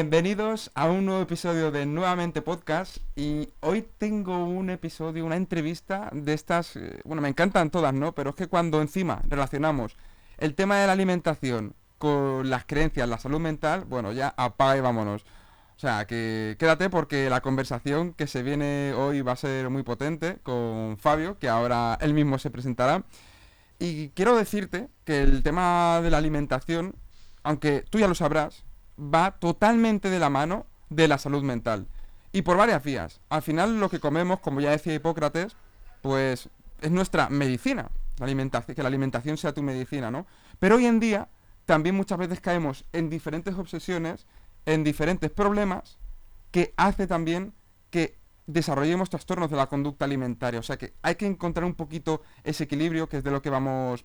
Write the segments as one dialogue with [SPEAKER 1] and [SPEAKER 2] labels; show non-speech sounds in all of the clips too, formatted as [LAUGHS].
[SPEAKER 1] Bienvenidos a un nuevo episodio de Nuevamente Podcast y hoy tengo un episodio, una entrevista de estas, eh, bueno, me encantan todas, ¿no? Pero es que cuando encima relacionamos el tema de la alimentación con las creencias, la salud mental, bueno, ya apaga y vámonos. O sea, que quédate porque la conversación que se viene hoy va a ser muy potente con Fabio, que ahora él mismo se presentará. Y quiero decirte que el tema de la alimentación, aunque tú ya lo sabrás, va totalmente de la mano de la salud mental. Y por varias vías. Al final lo que comemos, como ya decía Hipócrates, pues es nuestra medicina. La alimentación, que la alimentación sea tu medicina, ¿no? Pero hoy en día también muchas veces caemos en diferentes obsesiones, en diferentes problemas, que hace también que desarrollemos trastornos de la conducta alimentaria. O sea que hay que encontrar un poquito ese equilibrio, que es de lo que vamos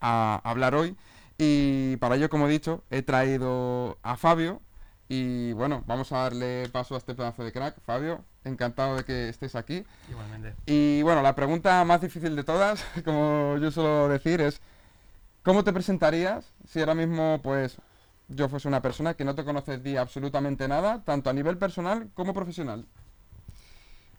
[SPEAKER 1] a hablar hoy. Y para ello, como he dicho, he traído a Fabio. Y bueno, vamos a darle paso a este pedazo de crack. Fabio, encantado de que estés aquí.
[SPEAKER 2] Igualmente.
[SPEAKER 1] Y bueno, la pregunta más difícil de todas, [LAUGHS] como yo suelo decir, es ¿cómo te presentarías si ahora mismo pues yo fuese una persona que no te conoces de absolutamente nada, tanto a nivel personal como profesional?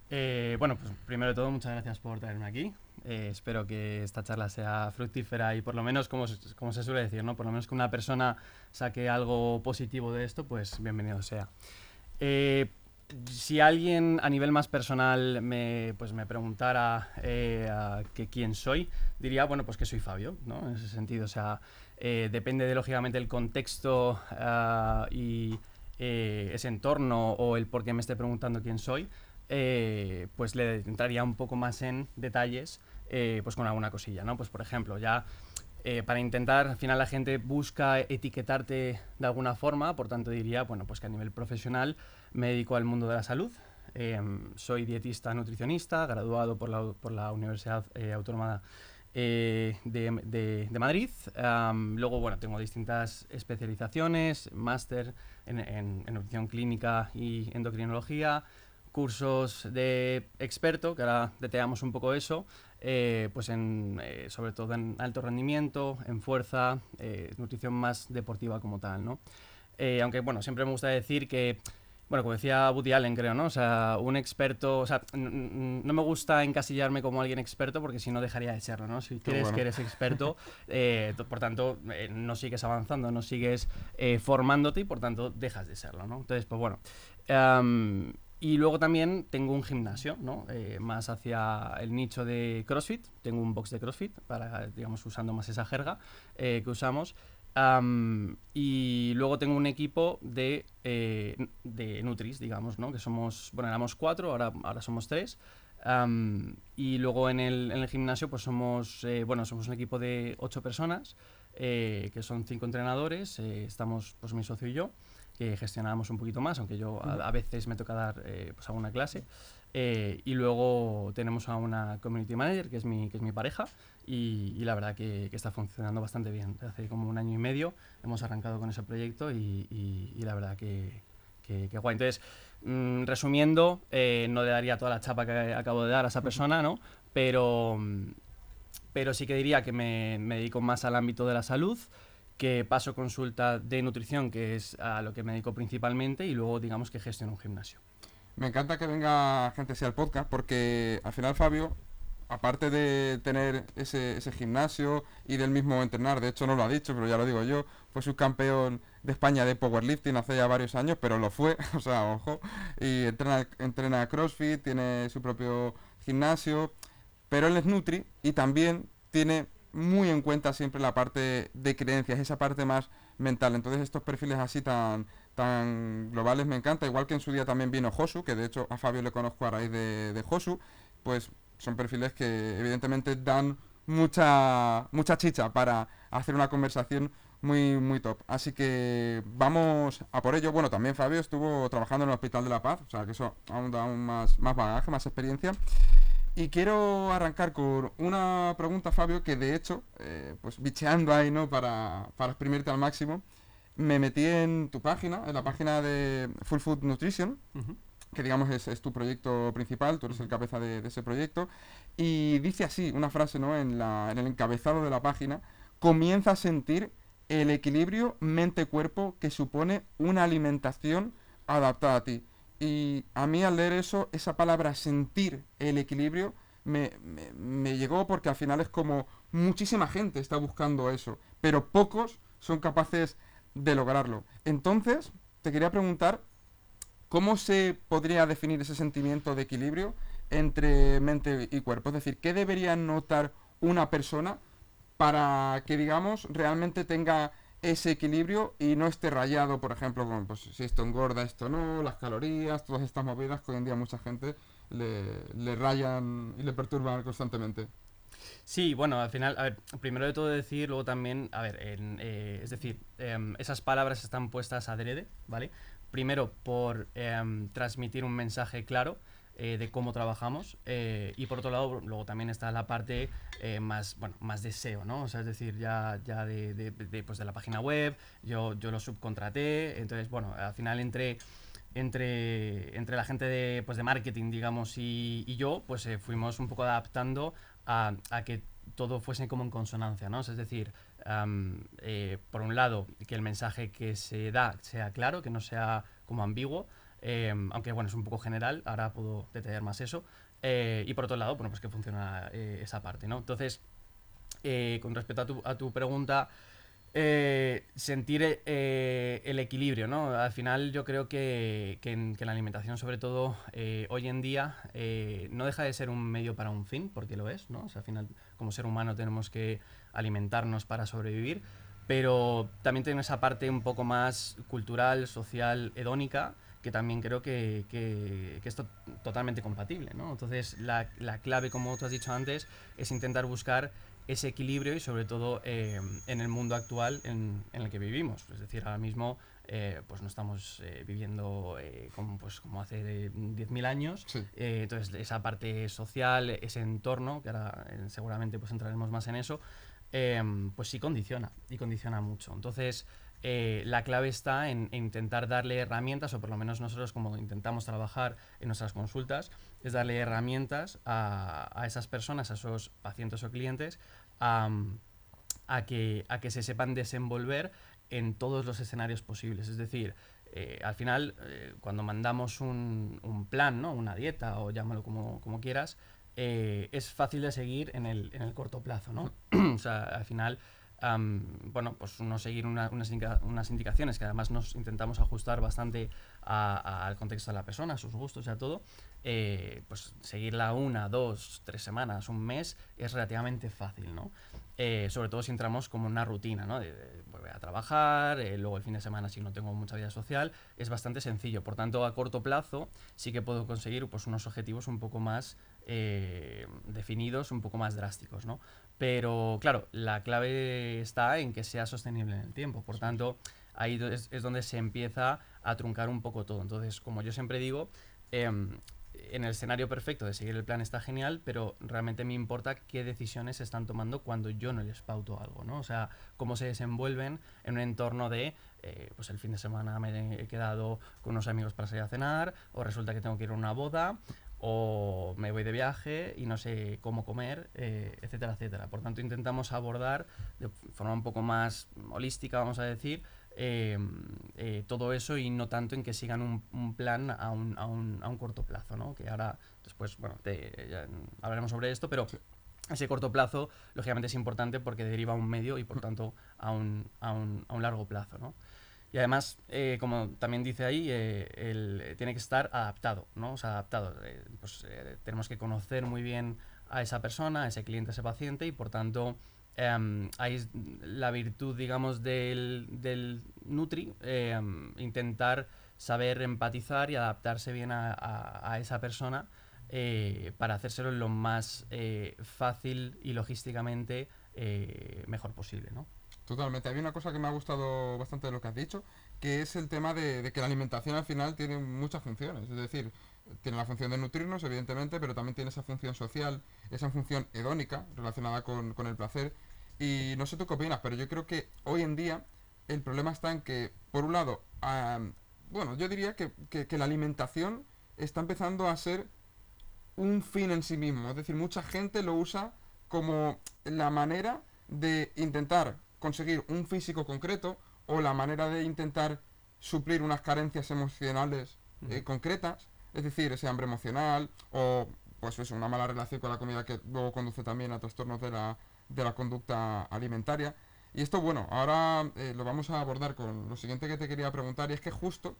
[SPEAKER 2] Eh, bueno, pues primero de todo, muchas gracias por traerme aquí. Eh, espero que esta charla sea fructífera y por lo menos, como, como, se suele decir, ¿no? por lo menos que una persona saque algo positivo de esto, pues bienvenido sea. Eh, si alguien a nivel más personal me, pues me preguntara que quién soy, diría, bueno, pues que soy Fabio, ¿no? En ese sentido, o sea, depende de, lógicamente, el contexto ah, y ese entorno o el por qué me esté preguntando quién soy, eh, pues le entraría un poco más en detalles eh, pues con alguna cosilla, ¿no? Pues por ejemplo, ya eh, para intentar, al final la gente busca etiquetarte de alguna forma, por tanto diría, bueno, pues que a nivel profesional me dedico al mundo de la salud, soy dietista nutricionista, graduado por la, por la Universidad Autónoma de, de, Madrid. luego, bueno, tengo distintas especializaciones, máster en, en, en, nutrición clínica y endocrinología, cursos de experto, que ahora deteamos un poco eso, eh, pues en, eh, sobre todo en alto rendimiento, en fuerza, eh, nutrición más deportiva como tal, ¿no? aunque, bueno, siempre me gusta decir que, bueno, como decía Woody Allen, creo, ¿no? O sea, un experto, o sea, no me gusta encasillarme como alguien experto porque si no dejaría de serlo, ¿no? Si crees que eres experto, [LAUGHS] por tanto, no sigues avanzando, no sigues formándote y por tanto dejas de serlo, ¿no? Entonces, pues bueno. Y luego también tengo un gimnasio, ¿no? Eh, más hacia el nicho de CrossFit. Tengo un box de CrossFit, para, digamos, usando más esa jerga eh, que usamos. y luego tengo un equipo de, eh, de Nutris, digamos, ¿no? Que somos, bueno, éramos cuatro, ahora, ahora somos tres. y luego en el, gimnasio, pues somos, bueno, somos un equipo de ocho personas, que son cinco entrenadores. estamos, pues mi socio y yo que gestionamos un poquito más, aunque yo a, veces me toca dar eh, pues alguna clase. Eh, y luego tenemos a una community manager, que es mi, que es mi pareja, y, la verdad que, que, está funcionando bastante bien. Hace como un año y medio hemos arrancado con ese proyecto y, y, la verdad que, que, guay. Entonces, mm, resumiendo, eh, no le daría toda la chapa que acabo de dar a esa persona, ¿no? Pero, pero sí que diría que me, me dedico más al ámbito de la salud, que paso consulta de nutrición, que es a lo que me dedico principalmente, y luego digamos que gestiono un gimnasio.
[SPEAKER 1] Me encanta que venga gente hacia el podcast porque al final Fabio, aparte de tener ese, ese, gimnasio y del mismo entrenar, de hecho no lo ha dicho, pero ya lo digo yo, fue subcampeón de España de powerlifting hace ya varios años, pero lo fue, [LAUGHS] o sea, ojo, y entrena, entrena CrossFit, tiene su propio gimnasio, pero él es Nutri y también tiene muy en cuenta siempre la parte de creencias, esa parte más mental. Entonces estos perfiles así tan, tan globales me encanta, igual que en su día también vino Josu, que de hecho a Fabio le conozco a raíz de, de Josu, pues son perfiles que evidentemente dan mucha, mucha chicha para hacer una conversación muy, muy top. Así que vamos a por ello. Bueno, también Fabio estuvo trabajando en el Hospital de la Paz, o sea que eso aún da aún más, más bagaje, más experiencia. Y quiero arrancar con una pregunta, Fabio, que de hecho, eh, pues bicheando ahí, ¿no? Para, para exprimirte al máximo, me metí en tu página, en la página de Full Food Nutrition, que digamos es, tu proyecto principal, tú eres el cabeza de, ese proyecto, y dice así, una frase, ¿no? En, la, en el encabezado de la página, comienza a sentir el equilibrio mente-cuerpo que supone una alimentación adaptada a ti. Y a mí al leer eso, esa palabra sentir el equilibrio me, me, llegó porque al final es como muchísima gente está buscando eso, pero pocos son capaces de lograrlo. Entonces, te quería preguntar, ¿cómo se podría definir ese sentimiento de equilibrio entre mente y cuerpo? Es decir, ¿qué debería notar una persona para que, digamos, realmente tenga ese equilibrio y no esté rayado, por ejemplo, pues si esto engorda, esto no, las calorías, todas estas movidas que hoy en día mucha gente le, rayan y le perturban constantemente.
[SPEAKER 2] Sí, bueno, al final, a ver, primero de todo decir, luego también, a ver, eh, es decir, em, esas palabras están puestas adrede, ¿vale? Primero por em, transmitir un mensaje claro, eh, de cómo trabajamos eh, y por otro lado luego también está la parte eh, más bueno más deseo no o sea es decir ya ya de, de, pues de la página web yo yo lo subcontraté entonces bueno al final entre entre, entre la gente de, pues de marketing, digamos, y, y yo, pues fuimos un poco adaptando a, a, que todo fuese como en consonancia, ¿no? es decir, por un lado, que el mensaje que se da sea claro, que no sea como ambiguo, Em, aunque bueno, es un poco general, ahora puedo detallar más eso. Eh, y por otro lado, bueno, pues que funciona eh, esa parte, ¿no? Entonces, eh, con respecto a tu, a tu pregunta, sentir el equilibrio, ¿no? Al final yo creo que, que, en, la alimentación, sobre todo hoy en día, no deja de ser un medio para un fin, porque lo es, ¿no? O sea, al final, como ser humano tenemos que alimentarnos para sobrevivir, pero también tiene esa parte un poco más cultural, social, hedónica, que también creo que, que, es totalmente compatible. ¿no? Entonces, la, la, clave, como tú has dicho antes, es intentar buscar ese equilibrio y sobre todo eh, en el mundo actual en, en, el que vivimos. Es decir, ahora mismo eh, pues no estamos eh, viviendo como, pues, como hace 10.000 años. entonces, esa parte social, ese entorno, que ahora seguramente pues entraremos más en eso, pues sí condiciona y condiciona mucho. Entonces, eh, la clave está en, intentar darle herramientas, o por lo menos nosotros como intentamos trabajar en nuestras consultas, es darle herramientas a, esas personas, a esos pacientes o clientes, a, que, a que se sepan desenvolver en todos los escenarios posibles. Es decir, eh, al final, eh, cuando mandamos un, plan, ¿no? una dieta o llámalo como, como quieras, es fácil de seguir en el, en el corto plazo. ¿no? [CLEARS THROAT] o sea, al final bueno, pues uno seguir unas, indicaciones que además nos intentamos ajustar bastante al contexto de la persona, a sus gustos y a todo, eh, pues seguirla una, dos, tres semanas, un mes es relativamente fácil, ¿no? Eh, sobre todo si entramos como una rutina, ¿no? De, volver a trabajar, eh, luego el fin de semana si no tengo mucha vida social, es bastante sencillo. Por tanto, a corto plazo sí que puedo conseguir pues, unos objetivos un poco más definidos, un poco más drásticos, ¿no? Pero claro, la clave está en que sea sostenible en el tiempo. Por tanto, ahí es, donde se empieza a truncar un poco todo. Entonces, como yo siempre digo, em, en el escenario perfecto de seguir el plan está genial, pero realmente me importa qué decisiones se están tomando cuando yo no les pauto algo, ¿no? O sea, cómo se desenvuelven en un entorno de, eh, pues el fin de semana me he quedado con unos amigos para salir a cenar, o resulta que tengo que ir a una boda, o me voy de viaje y no sé cómo comer, eh, etcétera, etcétera. Por tanto, intentamos abordar de forma un poco más holística, vamos a decir, em, eh, todo eso y no tanto en que sigan un, plan a un, a, un, a un, corto plazo, ¿no? Que ahora, después, bueno, hablaremos sobre esto, pero ese corto plazo, lógicamente, es importante porque deriva a un medio y, por tanto, a un, a un, a un largo plazo, ¿no? Y además, eh, como también dice ahí, eh, eh, tiene que estar adaptado, ¿no? O sea, adaptado. pues tenemos que conocer muy bien a esa persona, a ese cliente, a ese paciente y por tanto em, ahí la virtud, digamos, del, del Nutri, em, intentar saber empatizar y adaptarse bien a, a esa persona para hacérselo lo más fácil y logísticamente mejor posible, ¿no?
[SPEAKER 1] Totalmente. Hay una cosa que me ha gustado bastante de lo que has dicho, que es el tema de, que la alimentación al final tiene muchas funciones. Es decir, tiene la función de nutrirnos, evidentemente, pero también tiene esa función social, esa función hedónica relacionada con, el placer. Y no sé tú qué opinas, pero yo creo que hoy en día el problema está en que, por un lado, bueno, yo diría que, que la alimentación está empezando a ser un fin en sí mismo. Es decir, mucha gente lo usa como la manera de intentar conseguir un físico concreto o la manera de intentar suplir unas carencias emocionales eh, concretas, es decir, ese hambre emocional o pues eso, una mala relación con la comida que luego conduce también a trastornos de la, de la conducta alimentaria. Y esto, bueno, ahora eh, lo vamos a abordar con lo siguiente que te quería preguntar, y es que justo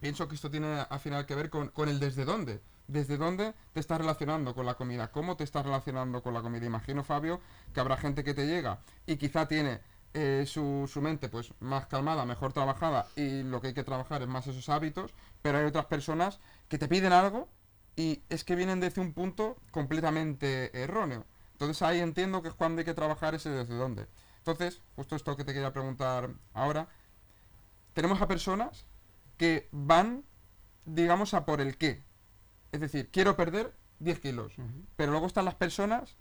[SPEAKER 1] pienso que esto tiene al final que ver con, con, el desde dónde. Desde dónde te estás relacionando con la comida, cómo te estás relacionando con la comida. Imagino, Fabio, que habrá gente que te llega y quizá tiene eh, su, su, mente pues más calmada, mejor trabajada y lo que hay que trabajar es más esos hábitos, pero hay otras personas que te piden algo y es que vienen desde un punto completamente erróneo. Entonces ahí entiendo que es cuando hay que trabajar ese desde dónde. Entonces, justo esto que te quería preguntar ahora, tenemos a personas que van, digamos, a por el qué. Es decir, quiero perder 10 kilos, uh -huh. pero luego están las personas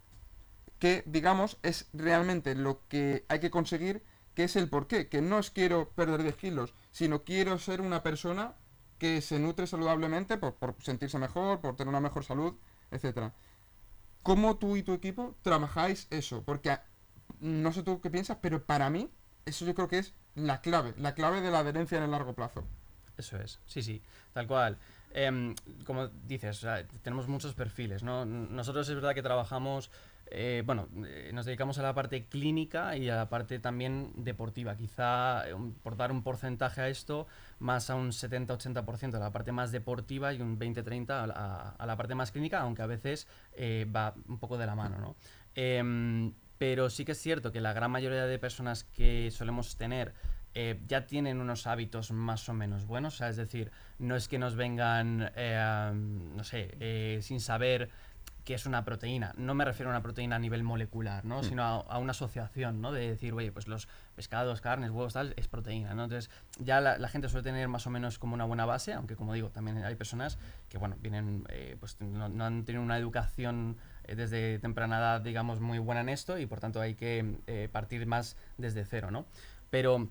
[SPEAKER 1] que, digamos, es realmente lo que hay que conseguir, que es el por qué, que no es quiero perder 10 kilos, sino quiero ser una persona que se nutre saludablemente por, por sentirse mejor, por tener una mejor salud, etcétera. ¿Cómo tú y tu equipo trabajáis eso? Porque no sé tú qué piensas, pero para mí eso yo creo que es la clave, la clave de la adherencia en el largo plazo.
[SPEAKER 2] Eso es, sí, sí, tal cual. Eh, como dices, tenemos muchos perfiles, ¿no? Nosotros es verdad que trabajamos, eh, bueno, eh, nos dedicamos a la parte clínica y a la parte también deportiva. Quizá, por dar un porcentaje a esto, más a un 70-80% a la parte más deportiva y un 20-30 a, a, la parte más clínica, aunque a veces eh, va un poco de la mano, ¿no? Em, pero sí que es cierto que la gran mayoría de personas que solemos tener eh, ya tienen unos hábitos más o menos buenos, o sea, es decir, no es que nos vengan, eh, no sé, eh, sin saber qué es una proteína. No me refiero a una proteína a nivel molecular, ¿no? Mm. sino a, a, una asociación, ¿no? De decir, oye, pues los pescados, carnes, huevos, tal, es proteína, ¿no? Entonces, ya la, la gente suele tener más o menos como una buena base, aunque como digo, también hay personas que, bueno, vienen, pues no, no han tenido una educación desde temprana edad, digamos, muy buena en esto y por tanto hay que eh, partir más desde cero, ¿no? Pero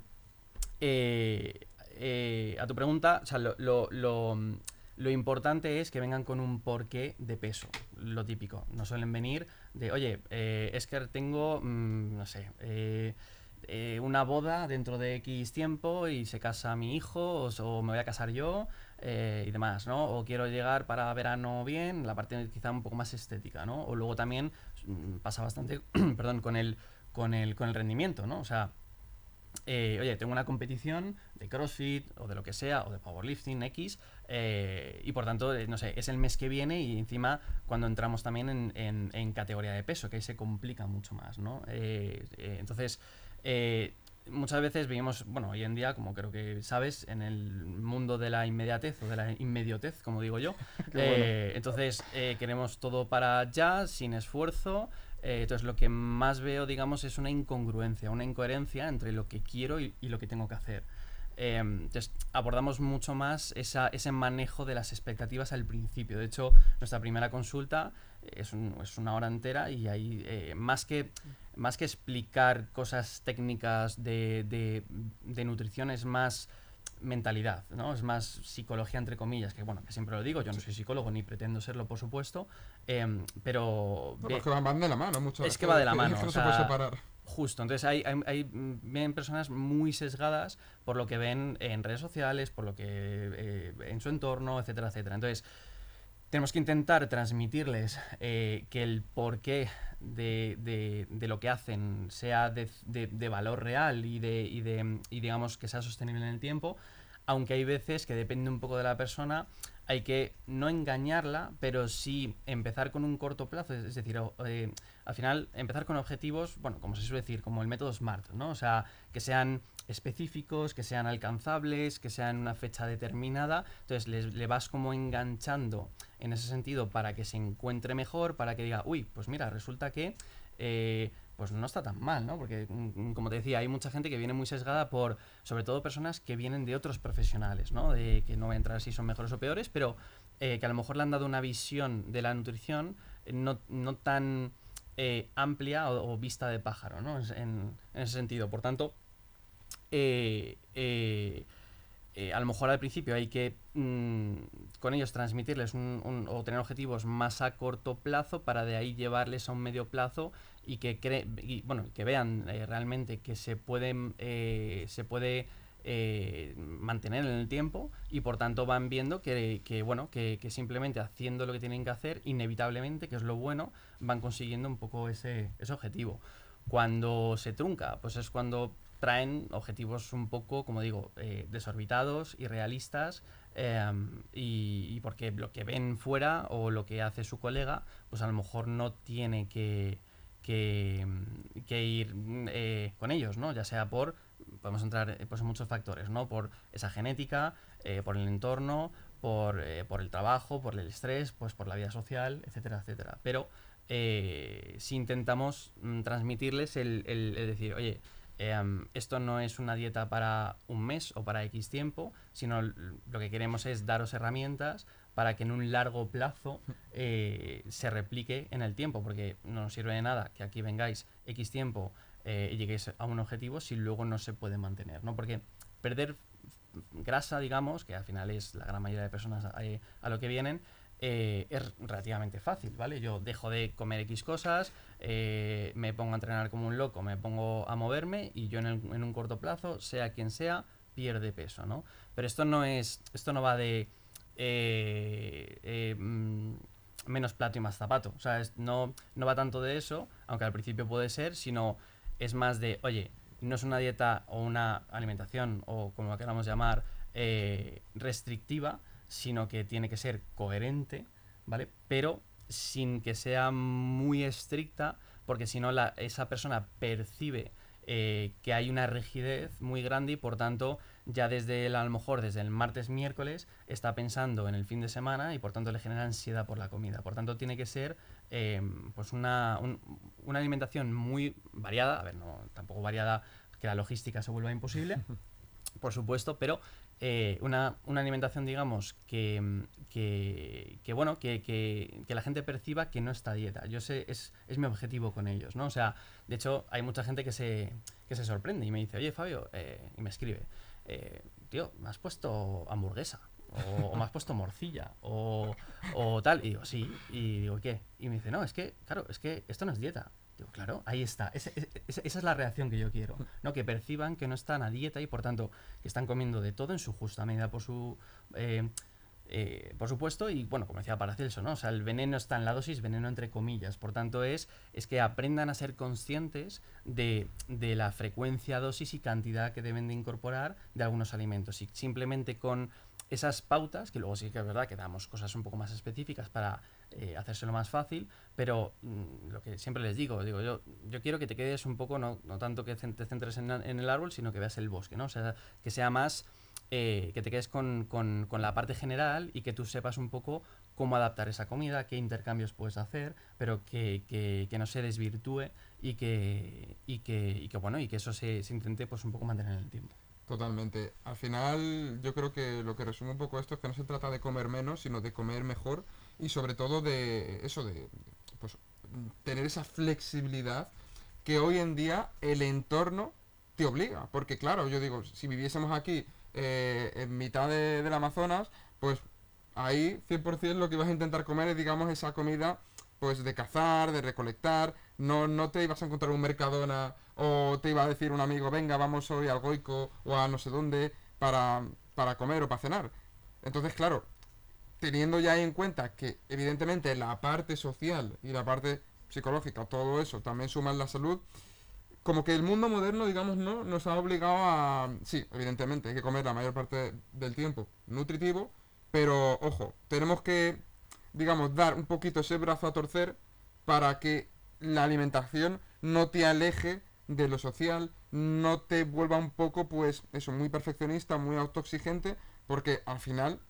[SPEAKER 2] eh, eh, a tu pregunta, o sea, lo, lo, lo, lo, importante es que vengan con un porqué de peso, lo típico. No suelen venir de, oye, es que tengo, mmm, no sé, eh, una boda dentro de X tiempo y se casa mi hijo o, o me voy a casar yo eh, y demás, ¿no? O quiero llegar para verano bien, la parte quizá un poco más estética, ¿no? O luego también mm, pasa bastante, [CLEARS THROAT] perdón, con el, con, el, con el rendimiento, ¿no? O sea, eh, oye, tengo una competición de CrossFit o de lo que sea, o de powerlifting X, eh, y por tanto, eh, no sé, es el mes que viene y encima cuando entramos también en, en, en categoría de peso, que ahí se complica mucho más, ¿no? Eh, entonces, muchas veces vivimos, bueno, hoy en día, como creo que sabes, en el mundo de la inmediatez o de la inmediotez, como digo yo. [LAUGHS] eh, entonces, eh, queremos todo para ya, sin esfuerzo. Eh, entonces, lo que más veo, digamos, es una incongruencia, una incoherencia entre lo que quiero y, y lo que tengo que hacer. Eh, entonces, abordamos mucho más esa, ese manejo de las expectativas al principio. De hecho, nuestra primera consulta es, un, es una hora entera y ahí, eh, más, que, más que explicar cosas técnicas de, de, de, nutrición, es más mentalidad, ¿no? Es más psicología, entre comillas, que bueno, que siempre lo digo, yo no soy psicólogo ni pretendo serlo, por supuesto, eh, pero...
[SPEAKER 1] Bueno, es que van de la mano mucho.
[SPEAKER 2] Es que va de la mano.
[SPEAKER 1] Es que no
[SPEAKER 2] o
[SPEAKER 1] sea, se puede separar.
[SPEAKER 2] Justo, entonces hay, hay, hay, personas muy sesgadas por lo que ven en redes sociales, por lo que eh, en su entorno, etcétera, etcétera. Entonces, tenemos que intentar transmitirles eh, que el porqué de, de, de, lo que hacen sea de, de valor real y, de, y, de, y digamos que sea sostenible en el tiempo, aunque hay veces que depende un poco de la persona, hay que no engañarla, pero sí empezar con un corto plazo, es decir, eh, al final empezar con objetivos, bueno, como se suele decir, como el método SMART, ¿no? O sea, que sean específicos, que sean alcanzables, que sean una fecha determinada, entonces le, le vas como enganchando en ese sentido para que se encuentre mejor, para que diga, uy, pues mira, resulta que... Eh, pues no está tan mal, ¿no? Porque, mm, como te decía, hay mucha gente que viene muy sesgada por, sobre todo, personas que vienen de otros profesionales, ¿no? De que no voy a entrar si son mejores o peores, pero eh, que a lo mejor le han dado una visión de la nutrición eh, no, no tan eh, amplia o, o, vista de pájaro, ¿no? En, en, ese sentido. Por tanto, eh, eh, a lo mejor al principio hay que mm, con ellos transmitirles o tener objetivos más a corto plazo para de ahí llevarles a un medio plazo y que cre bueno que vean eh, realmente que se pueden eh, se puede mantener en el tiempo y por tanto van viendo que, que bueno que, que, simplemente haciendo lo que tienen que hacer inevitablemente que es lo bueno van consiguiendo un poco ese, ese objetivo. Cuando se trunca pues es cuando traen objetivos un poco, como digo, eh, desorbitados, irrealistas, em, y, porque lo que ven fuera o lo que hace su colega, pues a lo mejor no tiene que, que, ir eh, con ellos, ¿no? Ya sea por, podemos entrar eh, pues, en muchos factores, ¿no? Por esa genética, por el entorno, por, por, el trabajo, por el estrés, pues por la vida social, etcétera, etcétera. Pero si intentamos mm, transmitirles el, el decir, oye, Em, esto no es una dieta para un mes o para X tiempo, sino lo que queremos es daros herramientas para que en un largo plazo [LAUGHS] eh, se replique en el tiempo, porque no nos sirve de nada que aquí vengáis X tiempo eh, y lleguéis a un objetivo si luego no se puede mantener, ¿no? Porque perder grasa, digamos, que al final es la gran mayoría de personas a, eh, a lo que vienen, eh, es relativamente fácil, ¿vale? Yo dejo de comer X cosas, eh, me pongo a entrenar como un loco, me pongo a moverme y yo en, un corto plazo, sea quien sea, pierde peso, ¿no? Pero esto no es, esto no va de eh, mm, menos plato y más zapato, o sea, no, no va tanto de eso, aunque al principio puede ser, sino es más de, oye, no es una dieta o una alimentación o como la queramos llamar, restrictiva, sino que tiene que ser coherente, ¿vale? Pero sin que sea muy estricta, porque si no esa persona percibe eh, que hay una rigidez muy grande y por tanto ya desde el, a lo mejor desde el martes miércoles está pensando en el fin de semana y por tanto le genera ansiedad por la comida. Por tanto tiene que ser em, pues una, una alimentación muy variada, a ver, no tampoco variada que la logística se vuelva imposible, [LAUGHS] por supuesto, pero eh, una, una, alimentación, digamos, que, que, bueno, que, que, la gente perciba que no está dieta. Yo sé, es, es, mi objetivo con ellos, ¿no? O sea, de hecho, hay mucha gente que se, que se sorprende y me dice, oye, Fabio, eh, y me escribe, eh, tío, me has puesto hamburguesa. O, o, me has puesto morcilla o, o tal, y digo, sí, y digo, ¿qué? Y me dice, no, es que, claro, es que esto no es dieta, Digo, claro, ahí está. esa es la reacción que yo quiero. ¿no? Que perciban que no están a dieta y por tanto que están comiendo de todo en su justa medida por su. Eh, eh, por supuesto, y bueno, como decía Paracelso, ¿no? O sea, el veneno está en la dosis, veneno entre comillas. Por tanto, es, es que aprendan a ser conscientes de, de, la frecuencia, dosis y cantidad que deben de incorporar de algunos alimentos. Y simplemente con esas pautas, que luego sí que es verdad que damos cosas un poco más específicas para eh, hacérselo más fácil, pero mm, lo que siempre les digo, digo yo, yo quiero que te quedes un poco, no, no tanto que te centres en, el árbol, sino que veas el bosque, ¿no? O sea, que sea más, eh, que te quedes con, con, con, la parte general y que tú sepas un poco cómo adaptar esa comida, qué intercambios puedes hacer, pero que, que, que no se desvirtúe y que, y que, y que, bueno, y que eso se, se intente pues un poco mantener en el tiempo.
[SPEAKER 1] Totalmente. Al final yo creo que lo que resume un poco esto es que no se trata de comer menos, sino de comer mejor y sobre todo de eso, de pues, tener esa flexibilidad que hoy en día el entorno te obliga. Porque claro, yo digo, si viviésemos aquí eh, en mitad de, del Amazonas, pues ahí 100% lo que ibas a intentar comer es, digamos, esa comida pues de cazar, de recolectar, no, no te ibas a encontrar un Mercadona o te iba a decir un amigo, venga, vamos hoy al Goico o a no sé dónde para, para comer o para cenar. Entonces, claro, teniendo ya en cuenta que evidentemente la parte social y la parte psicológica, todo eso también suma en la salud, como que el mundo moderno, digamos, no nos ha obligado a... Sí, evidentemente, hay que comer la mayor parte del tiempo nutritivo, pero ojo, tenemos que, digamos, dar un poquito ese brazo a torcer para que la alimentación no te aleje de lo social, no te vuelva un poco, pues, eso, muy perfeccionista, muy autoexigente, porque al final,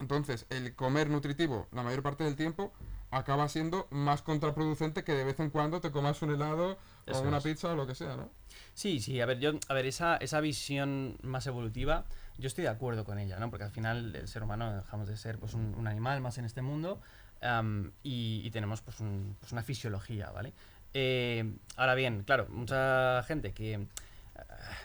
[SPEAKER 1] entonces, el comer nutritivo la mayor parte del tiempo acaba siendo más contraproducente que de vez en cuando te comas un helado o una pizza o lo que sea, ¿no?
[SPEAKER 2] Sí, sí, a ver, yo, a ver, esa, esa visión más evolutiva, yo estoy de acuerdo con ella, ¿no? Porque al final el ser humano dejamos de ser pues, un, un animal más en este mundo y, tenemos pues, pues, una fisiología, ¿vale? Eh, ahora bien, claro, mucha gente que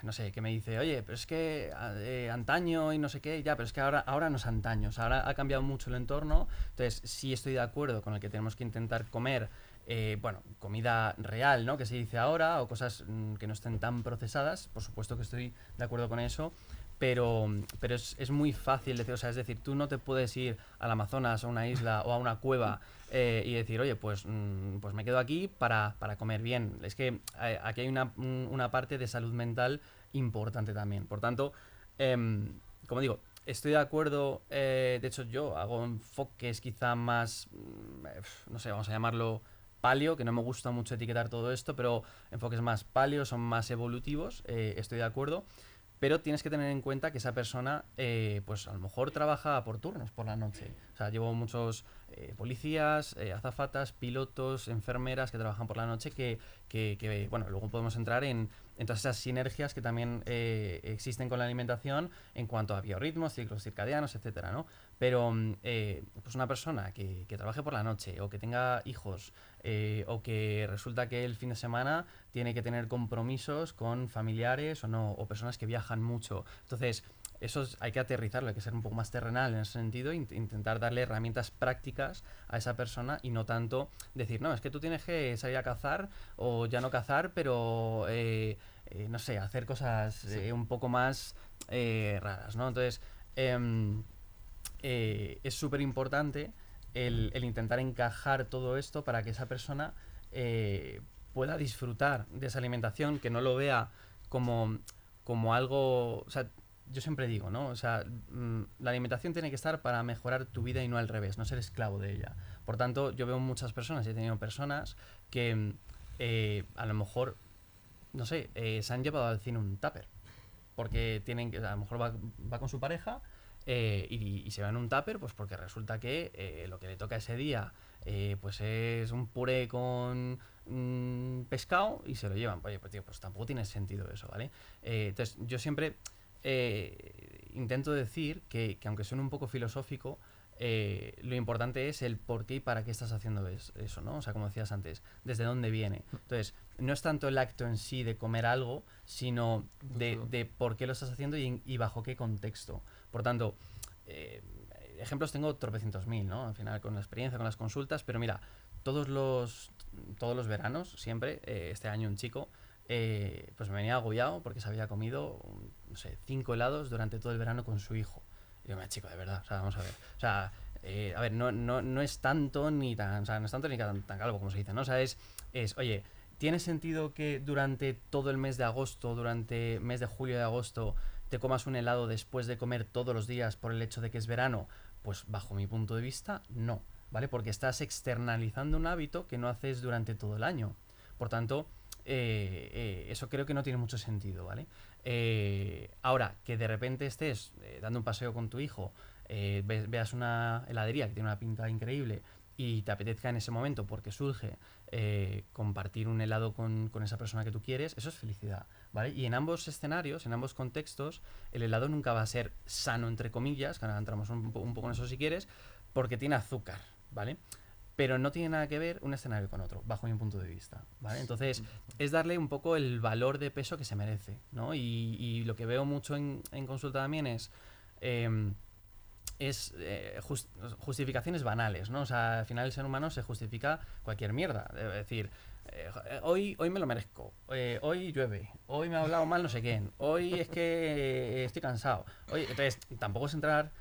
[SPEAKER 2] no sé, que me dice, oye, pero es que eh, antaño y no sé qué, ya, pero es que ahora, ahora no es antaño, o sea, ahora ha cambiado mucho el entorno, entonces sí estoy de acuerdo con el que tenemos que intentar comer, eh, bueno, comida real, ¿no? Que se dice ahora, o cosas mm, que no estén tan procesadas, por supuesto que estoy de acuerdo con eso, pero, pero es, es, muy fácil decir, o sea, es decir, tú no te puedes ir al Amazonas, a una isla o a una cueva eh, y decir, oye, pues, mm, pues me quedo aquí para, para, comer bien. Es que eh, aquí hay una, una, parte de salud mental importante también. Por tanto, em, como digo, estoy de acuerdo, eh, de hecho yo hago enfoques quizá más, mm, no sé, vamos a llamarlo palio, que no me gusta mucho etiquetar todo esto, pero enfoques más palio, son más evolutivos, estoy de acuerdo pero tienes que tener en cuenta que esa persona, eh, pues a lo mejor trabaja por turnos por la noche. O sea, llevo muchos eh, policías, eh, azafatas, pilotos, enfermeras que trabajan por la noche que, que, que, bueno, luego podemos entrar en, en todas esas sinergias que también existen con la alimentación en cuanto a biorritmos, ciclos circadianos, etcétera, ¿no? Pero eh, pues una persona que, que, trabaje por la noche o que tenga hijos eh, o que resulta que el fin de semana tiene que tener compromisos con familiares o no, o personas que viajan mucho. Entonces, eso hay que aterrizarlo, hay que ser un poco más terrenal en ese sentido, e intentar darle herramientas prácticas a esa persona y no tanto decir, no, es que tú tienes que salir a cazar o ya no cazar, pero eh, eh, no sé, hacer cosas eh, un poco más raras, ¿no? Entonces, em, eh, es súper importante el, intentar encajar todo esto para que esa persona eh, pueda disfrutar de esa alimentación, que no lo vea como, como algo... O sea, yo siempre digo, ¿no? O sea, mmm, la alimentación tiene que estar para mejorar tu vida y no al revés, no ser esclavo de ella. Por tanto, yo veo muchas personas, he tenido personas que eh, a lo mejor, no sé, se han llevado al cine un tupper. Porque tienen que, a lo mejor va, va con su pareja eh, y, y, se va en un tupper, pues porque resulta que eh, lo que le toca ese día eh, pues es un puré con mmm, pescado y se lo llevan. Oye, pues tío, pues tampoco tiene sentido eso, ¿vale? Eh, entonces, yo siempre eh, intento decir que, que, aunque suene un poco filosófico, eh, lo importante es el por qué y para qué estás haciendo eso, ¿no? O sea, como decías antes, desde dónde viene. Entonces, no es tanto el acto en sí de comer algo, sino de, de por qué lo estás haciendo y, y, bajo qué contexto. Por tanto, eh, ejemplos tengo tropecientos mil, ¿no? Al final, con la experiencia, con las consultas, pero mira, todos los, todos los veranos, siempre, eh, este año un chico, eh, pues me venía agobiado porque se había comido, no sé, cinco helados durante todo el verano con su hijo. Y yo, chico, de verdad, o sea, vamos a ver. O sea, a ver, no, no, no es tanto ni tan, o sea, no es tanto ni tan, tan calvo como se dice, ¿no? O sea, es, es, oye, ¿tiene sentido que durante todo el mes de agosto, durante mes de julio y agosto, te comas un helado después de comer todos los días por el hecho de que es verano? Pues bajo mi punto de vista, no, ¿vale? Porque estás externalizando un hábito que no haces durante todo el año. Por tanto, eh, eh, eso creo que no tiene mucho sentido, ¿vale? Eh, ahora, que de repente estés dando un paseo con tu hijo, ve, veas una heladería que tiene una pinta increíble y te apetezca en ese momento porque surge eh, compartir un helado con, esa persona que tú quieres, eso es felicidad, ¿vale? Y en ambos escenarios, en ambos contextos, el helado nunca va a ser sano, entre comillas, que ahora entramos un, poco en eso si quieres, porque tiene azúcar, ¿vale? pero no tiene nada que ver un escenario con otro, bajo mi punto de vista, ¿vale? Entonces, es darle un poco el valor de peso que se merece, ¿no? Y, lo que veo mucho en, consulta también es... Eh, es eh, just, justificaciones banales, ¿no? O sea, al final el ser humano se justifica cualquier mierda. Es decir, eh, hoy, hoy me lo merezco, eh, hoy llueve, hoy me ha hablado mal no sé quién, hoy es que estoy cansado. Hoy, entonces, tampoco es entrar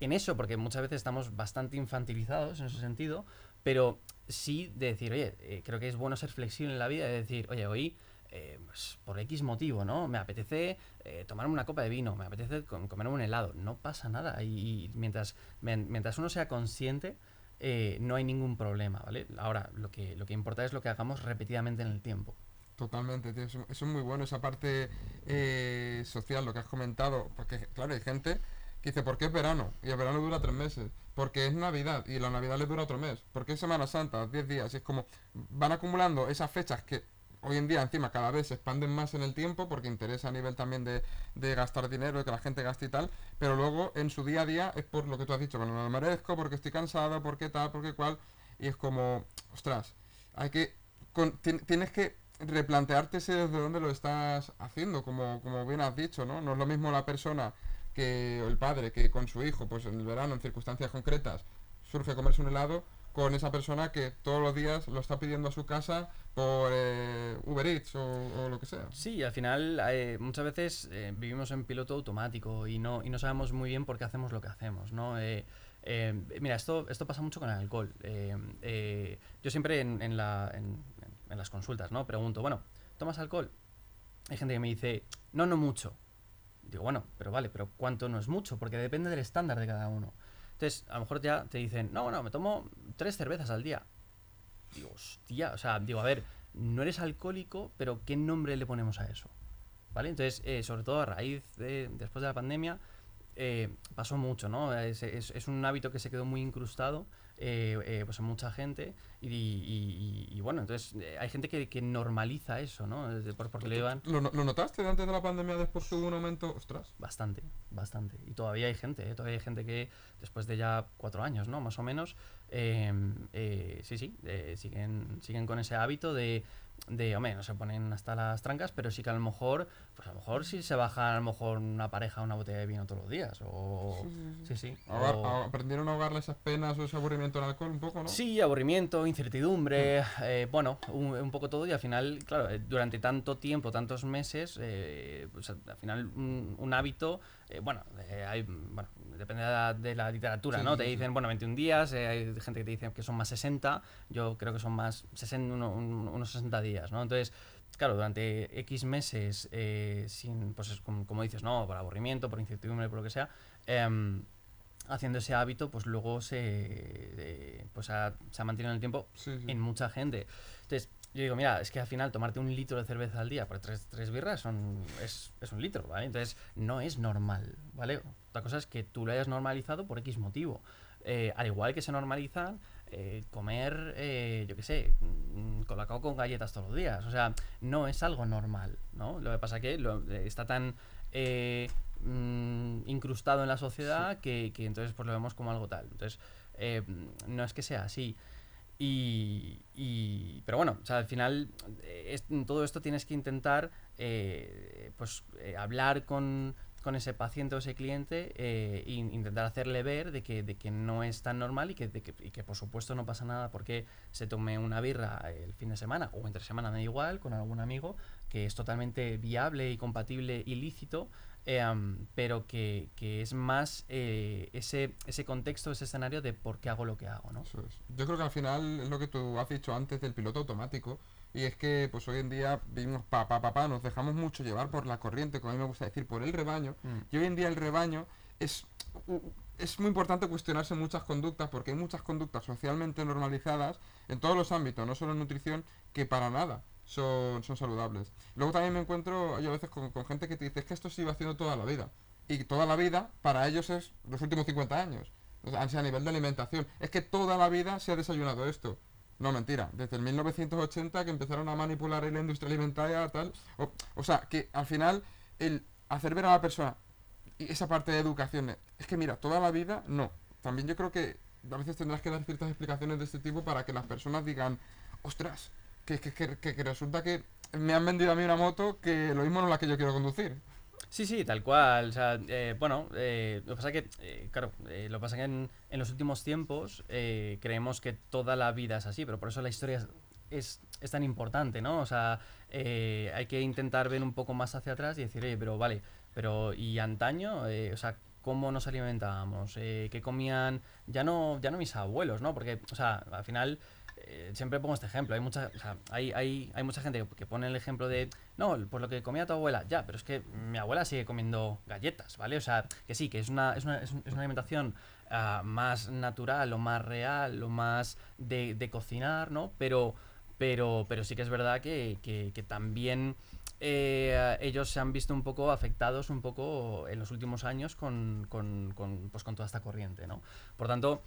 [SPEAKER 2] en eso, porque muchas veces estamos bastante infantilizados en ese sentido, pero sí de decir, oye, eh, creo que es bueno ser flexible en la vida, de decir, oye, hoy, eh, pues, por X motivo, ¿no? Me apetece eh, tomarme una copa de vino, me apetece com comerme un helado, no pasa nada. Y, mientras, mientras uno sea consciente, eh, no hay ningún problema, ¿vale? Ahora, lo que, lo que importa es lo que hagamos repetidamente en el tiempo.
[SPEAKER 1] Totalmente, tío. Eso, es muy bueno, esa parte eh, social, lo que has comentado. Porque, claro, hay gente que dice, ¿por qué es verano? Y el verano dura tres meses. Porque es Navidad y la Navidad le dura otro mes. Porque es Semana Santa, 10 días. Y es como, van acumulando esas fechas que hoy en día encima cada vez se expanden más en el tiempo porque interesa a nivel también de, de gastar dinero, de que la gente gaste y tal, pero luego en su día a día es por lo que tú has dicho, que no lo merezco, porque estoy cansado, porque tal, porque cual, y es como, ostras, hay que, tienes que replantearte desde dónde lo estás haciendo, como, como bien has dicho, ¿no? No es lo mismo la persona que el padre que con su hijo, pues en el verano, en circunstancias concretas, surge comerse un helado, con esa persona que todos los días lo está pidiendo a su casa por eh, Uber Eats o, lo que sea.
[SPEAKER 2] Sí, al final eh, muchas veces eh, vivimos en piloto automático y no, y no sabemos muy bien por qué hacemos lo que hacemos, ¿no? mira, esto, esto pasa mucho con el alcohol. yo siempre en, en las consultas, ¿no? Pregunto, bueno, ¿tomas alcohol? Hay gente que me dice, no, no mucho. Digo, bueno, pero vale, pero ¿cuánto no es mucho? Porque depende del estándar de cada uno. Entonces, a lo mejor ya te dicen, no, no, me tomo tres cervezas al día. Digo, hostia, o sea, digo, a ver, no eres alcohólico, pero ¿qué nombre le ponemos a eso? ¿Vale? Entonces, eh, sobre todo a raíz de, después de la pandemia, eh, pasó mucho, ¿no? Es, es, un hábito que se quedó muy incrustado eh, eh, pues en mucha gente y, bueno, entonces eh, hay gente que, normaliza eso, ¿no? porque le
[SPEAKER 1] ¿Lo, notaste antes de la pandemia después que hubo un aumento? Ostras.
[SPEAKER 2] Bastante, bastante. Y todavía hay gente, todavía hay gente que después de ya cuatro años, ¿no? Más o menos, sí, sí, siguen, siguen con ese hábito de de, hombre, no se ponen hasta las trancas, pero sí que a lo mejor, pues a lo mejor sí se baja a lo mejor una pareja una botella de vino todos los días, o... Sí, sí.
[SPEAKER 1] ¿Aprendieron a ahogarle esas penas o ese aburrimiento en alcohol un poco, no?
[SPEAKER 2] Sí, aburrimiento, incertidumbre, mm. eh, bueno, un, poco todo y al final, claro, eh, durante tanto tiempo, tantos meses, eh, pues al final un, hábito, bueno, hay, bueno, depende de la, literatura, ¿no? te dicen, bueno, 21 días, hay gente que te dice que son más 60, yo creo que son más 60, unos 60 días, ¿no? Entonces, claro, durante X meses, eh, sin, pues como, dices, ¿no? Por aburrimiento, por incertidumbre, por lo que sea, em, haciendo ese hábito, pues luego se, pues ha, se ha mantenido en el tiempo en mucha gente. Entonces, yo digo, mira, es que al final tomarte un litro de cerveza al día por tres, tres birras son, es, es, un litro, ¿vale? Entonces, no es normal, ¿vale? Otra cosa es que tú lo hayas normalizado por X motivo. Eh, al igual que se normalizan eh, comer, eh, yo qué sé, mm, colacao con galletas todos los días. O sea, no es algo normal, ¿no? Lo que pasa que lo, está tan mm, incrustado en la sociedad que, que, entonces pues lo vemos como algo tal. Entonces, no es que sea así. Y, y, pero bueno, o sea, al final todo esto tienes que intentar pues hablar con, con ese paciente o ese cliente e intentar hacerle ver de que, de que no es tan normal y que, y que por supuesto no pasa nada porque se tome una birra el fin de semana o entre semana, da igual, con algún amigo, que es totalmente viable y compatible y lícito, em, pero que, que, es más eh, ese, ese contexto, ese escenario de por qué hago lo que hago. ¿no?
[SPEAKER 1] Yo creo que al final es lo que tú has dicho antes del piloto automático y es que pues hoy en día vivimos pa, pa, pa, nos dejamos mucho llevar por la corriente, como a mí me gusta decir, por el rebaño. Mm. Y hoy en día el rebaño es, es muy importante cuestionarse muchas conductas, porque hay muchas conductas socialmente normalizadas en todos los ámbitos, no solo en nutrición, que para nada son, son saludables. Luego también me encuentro yo a veces con, gente que te dice, es que esto se iba haciendo toda la vida. Y toda la vida para ellos es los últimos 50 años. O sea, a nivel de alimentación. Es que toda la vida se ha desayunado esto. No, mentira. Desde el 1980 que empezaron a manipular la industria alimentaria, tal. O, sea, que al final el hacer ver a la persona y esa parte de educación, es que mira, toda la vida, no. También yo creo que a veces tendrás que dar ciertas explicaciones de este tipo para que las personas digan, ostras, que, que, que, que resulta que me han vendido a mí una moto que lo mismo no es la que yo quiero conducir.
[SPEAKER 2] Sí, sí, tal cual. O sea, eh, bueno, eh, lo que pasa que, eh, claro, lo que pasa que en, en los últimos tiempos creemos que toda la vida es así, pero por eso la historia es, es, tan importante, ¿no? O sea, hay que intentar ver un poco más hacia atrás y decir, oye, pero vale, pero ¿y antaño? o sea, ¿cómo nos alimentábamos? ¿Qué comían? Ya no, ya no mis abuelos, ¿no? Porque, o sea, al final eh, siempre pongo este ejemplo. Hay mucha, o sea, hay, hay, hay, mucha gente que, pone el ejemplo de, no, por lo que comía tu abuela, ya, pero es que mi abuela sigue comiendo galletas, ¿vale? O sea, que sí, que es una, es una, es una alimentación uh, más natural o más real o más de, de, cocinar, ¿no? Pero, pero, pero sí que es verdad que, que, que también... Eh, ellos se han visto un poco afectados un poco en los últimos años con, con, con, pues con toda esta corriente, ¿no? Por tanto,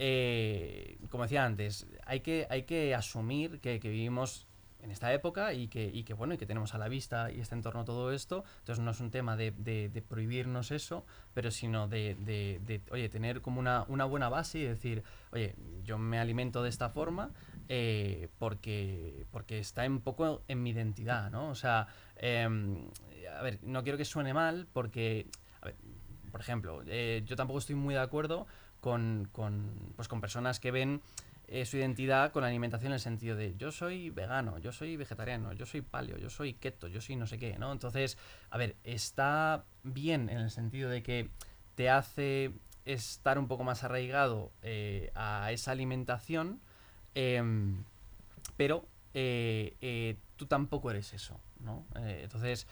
[SPEAKER 2] eh, como decía antes, hay que, hay que asumir que, vivimos en esta época y que, y que, bueno y que tenemos a la vista y está en torno a todo esto entonces no es un tema de, de, prohibirnos eso pero sino de, de, oye tener como una, una, buena base y decir oye yo me alimento de esta forma eh, porque, porque está un poco en mi identidad, ¿no? O sea, em, a ver, no quiero que suene mal porque, a ver, por ejemplo, eh, yo tampoco estoy muy de acuerdo con, con, pues con personas que ven eh, su identidad con la alimentación en el sentido de yo soy vegano, yo soy vegetariano, yo soy paleo, yo soy keto, yo soy no sé qué, ¿no? Entonces, a ver, está bien en el sentido de que te hace estar un poco más arraigado a esa alimentación, Em, pero eh, eh, tú tampoco eres eso, ¿no? Eh, entonces,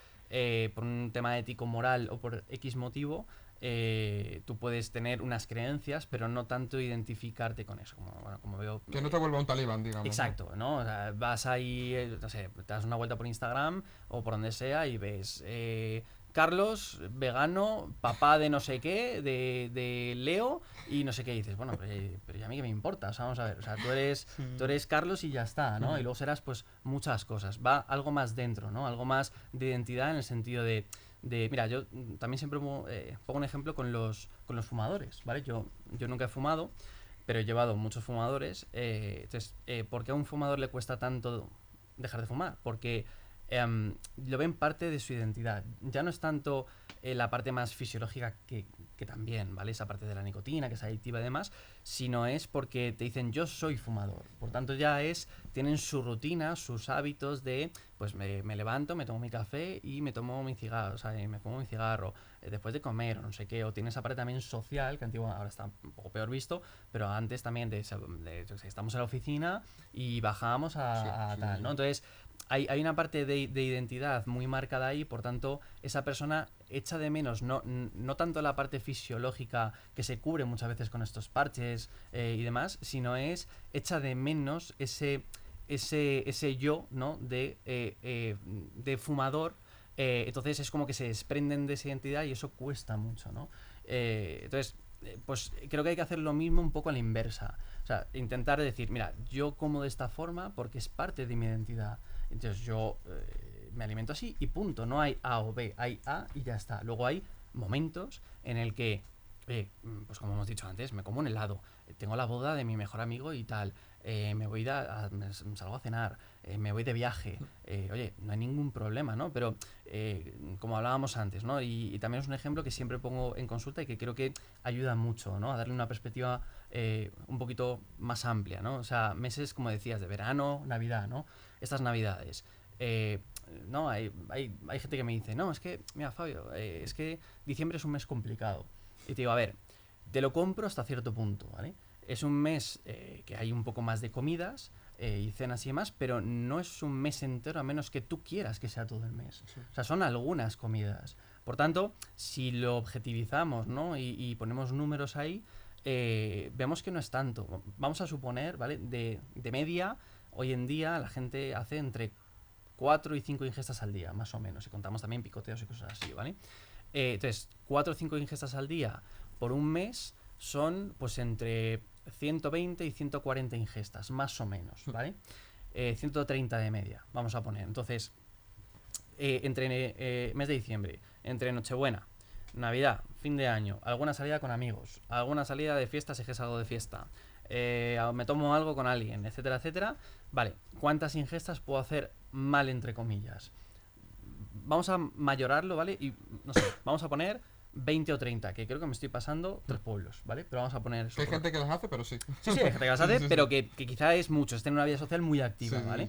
[SPEAKER 2] por un tema ético-moral o por X motivo, tú puedes tener unas creencias, pero no tanto identificarte con eso. Como, veo,
[SPEAKER 1] que no te vuelva un talibán, digamos.
[SPEAKER 2] Exacto, ¿no? vas ahí, no sé, te das una vuelta por Instagram o por donde sea y ves Carlos, vegano, papá de no sé qué, de, Leo y no sé qué. dices, bueno, pero, a mí qué me importa. O sea, vamos a ver. O sea, tú eres, tú eres Carlos y ya está, ¿no? Y luego serás, pues, muchas cosas. Va algo más dentro, ¿no? Algo más de identidad en el sentido de. Mira, yo también siempre eh, pongo un ejemplo con los, con los fumadores, ¿vale? Yo, yo nunca he fumado, pero he llevado muchos fumadores. Eh, entonces, eh, ¿por qué a un fumador le cuesta tanto dejar de fumar? Porque Em, lo ven parte de su identidad. Ya no es tanto la parte más fisiológica que, también, ¿vale? Esa parte de la nicotina, que es adictiva y demás, sino es porque te dicen yo soy fumador. Por tanto, ya es, tienen su rutina, sus hábitos de, pues me, levanto, me tomo mi café y me tomo mi cigarro, o sea, me fumo mi cigarro eh, después de comer o no sé qué, o tiene esa parte también social, que antiguo ahora está un poco peor visto, pero antes también de, estamos en la oficina y bajamos a, tal, ¿no? Entonces, hay, hay, una parte de, de, identidad muy marcada ahí, por tanto, esa persona echa de menos no, no tanto la parte fisiológica que se cubre muchas veces con estos parches eh, y demás, sino es echa de menos ese, ese, ese yo ¿no? de, eh, eh, de fumador. entonces es como que se desprenden de esa identidad y eso cuesta mucho, ¿no? entonces, pues creo que hay que hacer lo mismo un poco a la inversa. O sea, intentar decir, mira, yo como de esta forma porque es parte de mi identidad. Entonces yo eh, me alimento así y punto. No hay A o B, hay A y ya está. Luego hay momentos en el que, eh, pues como hemos dicho antes, me como un helado. Tengo la boda de mi mejor amigo y tal. Eh, me voy a, me salgo a cenar, me voy de viaje. oye, no hay ningún problema, ¿no? Pero como hablábamos antes, ¿no? Y, también es un ejemplo que siempre pongo en consulta y que creo que ayuda mucho, ¿no? A darle una perspectiva un poquito más amplia, ¿no? O sea, meses, como decías, de verano, Navidad, ¿no? estas navidades. Eh, no, hay, hay, hay, gente que me dice, no, es que, mira, Fabio, eh, es que diciembre es un mes complicado. Y te digo, a ver, te lo compro hasta cierto punto, ¿vale? Es un mes eh, que hay un poco más de comidas y cenas y demás, pero no es un mes entero a menos que tú quieras que sea todo el mes. O sea, son algunas comidas. Por tanto, si lo objetivizamos ¿no? y, ponemos números ahí, vemos que no es tanto. Vamos a suponer, ¿vale? De, de media, Hoy en día la gente hace entre 4 y 5 ingestas al día, más o menos, si contamos también picoteos y cosas así, ¿vale? Eh, entonces, 4 o 5 ingestas al día por un mes son pues entre 120 y 140 ingestas, más o menos, hmm. ¿vale? 130 eh, de media, vamos a poner. Entonces, eh, entre mes de diciembre, entre Nochebuena, Navidad, fin de año, alguna salida con amigos, alguna salida de fiesta si es algo de fiesta, eh, me tomo algo con alguien, etcétera, etcétera. Vale, ¿cuántas ingestas puedo hacer mal entre comillas? Vamos a mayorarlo, ¿vale? Y no sé, [COUGHS] vamos a poner 20 o 30, que creo que me estoy pasando tres pueblos, ¿vale? Pero vamos a poner
[SPEAKER 1] Hay gente que las hace, pero sí.
[SPEAKER 2] Sí, sí, hay gente que las [LAUGHS] hace, pero que, quizá es mucho, es tener una vida social muy activa, ¿vale?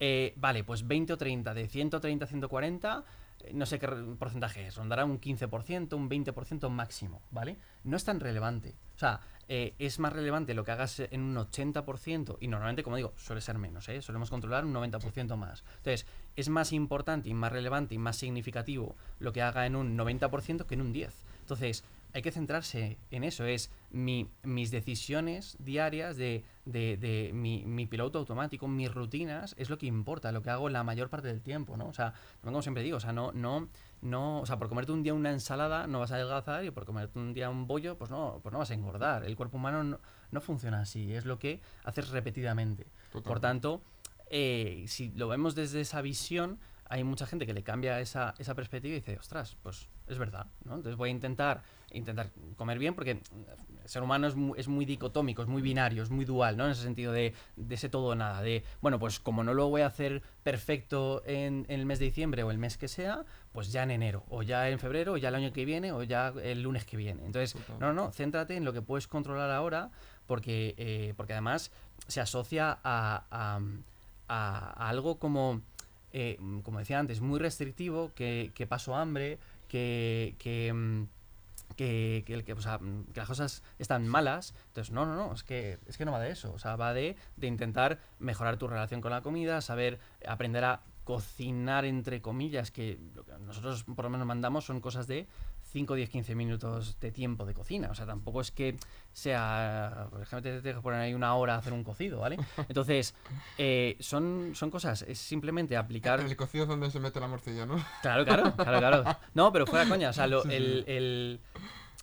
[SPEAKER 2] Eh, vale, pues 20 o 30, de 130 a 140 no sé qué porcentaje es, rondará un 15%, un 20% máximo, ¿vale? No es tan relevante. O sea, eh, es más relevante lo que hagas en un 80% y normalmente, como digo, suele ser menos, ¿eh? Solemos controlar un 90% más. Entonces, es más importante y más relevante y más significativo lo que haga en un 90% que en un 10%. Entonces, hay que centrarse en eso, es mi, mis decisiones diarias de, de, de mi, mi, piloto automático, mis rutinas, es lo que importa, lo que hago la mayor parte del tiempo, ¿no? O sea, como siempre digo, o sea, no, no, no, o sea, por comerte un día una ensalada no vas a adelgazar y por comerte un día un bollo, pues no, pues no vas a engordar. El cuerpo humano no, funciona así, es lo que haces repetidamente. Por tanto, eh, si lo vemos desde esa visión, hay mucha gente que le cambia esa, esa perspectiva y dice, ostras, pues es verdad, ¿no? Entonces voy a intentar, intentar comer bien porque el ser humano es muy, es muy dicotómico, es muy binario, es muy dual, ¿no? En ese sentido de, de ese todo o nada, de, bueno, pues como no lo voy a hacer perfecto en, en el mes de diciembre o el mes que sea, pues ya en enero, o ya en febrero, o ya el año que viene, o ya el lunes que viene. Entonces,
[SPEAKER 1] Total.
[SPEAKER 2] no, no, céntrate en lo que puedes controlar ahora, porque, eh, porque además se asocia a, a- a- a algo como, eh, como decía antes, muy restrictivo, que, que paso hambre, que, que, mm, que, que que, o sea, mm, que las cosas están malas. Entonces, no, no, no, es que, es que no va de eso. O sea, va de, de intentar mejorar tu relación con la comida, saber aprender a cocinar, entre comillas, que lo que nosotros por lo menos mandamos son cosas de 5, 10, 15 minutos de tiempo de cocina. O sea, tampoco es que sea, por ejemplo, te que poner ahí una hora a hacer un cocido, ¿vale? [LAUGHS] Entonces, eh, son, son cosas, es simplemente aplicar...
[SPEAKER 1] El cocido es donde se mete la morcilla, ¿no?
[SPEAKER 2] Claro, claro, claro, claro. No, pero fuera coña, o sea, lo- [LAUGHS]
[SPEAKER 1] Sí, sí.
[SPEAKER 2] el, el,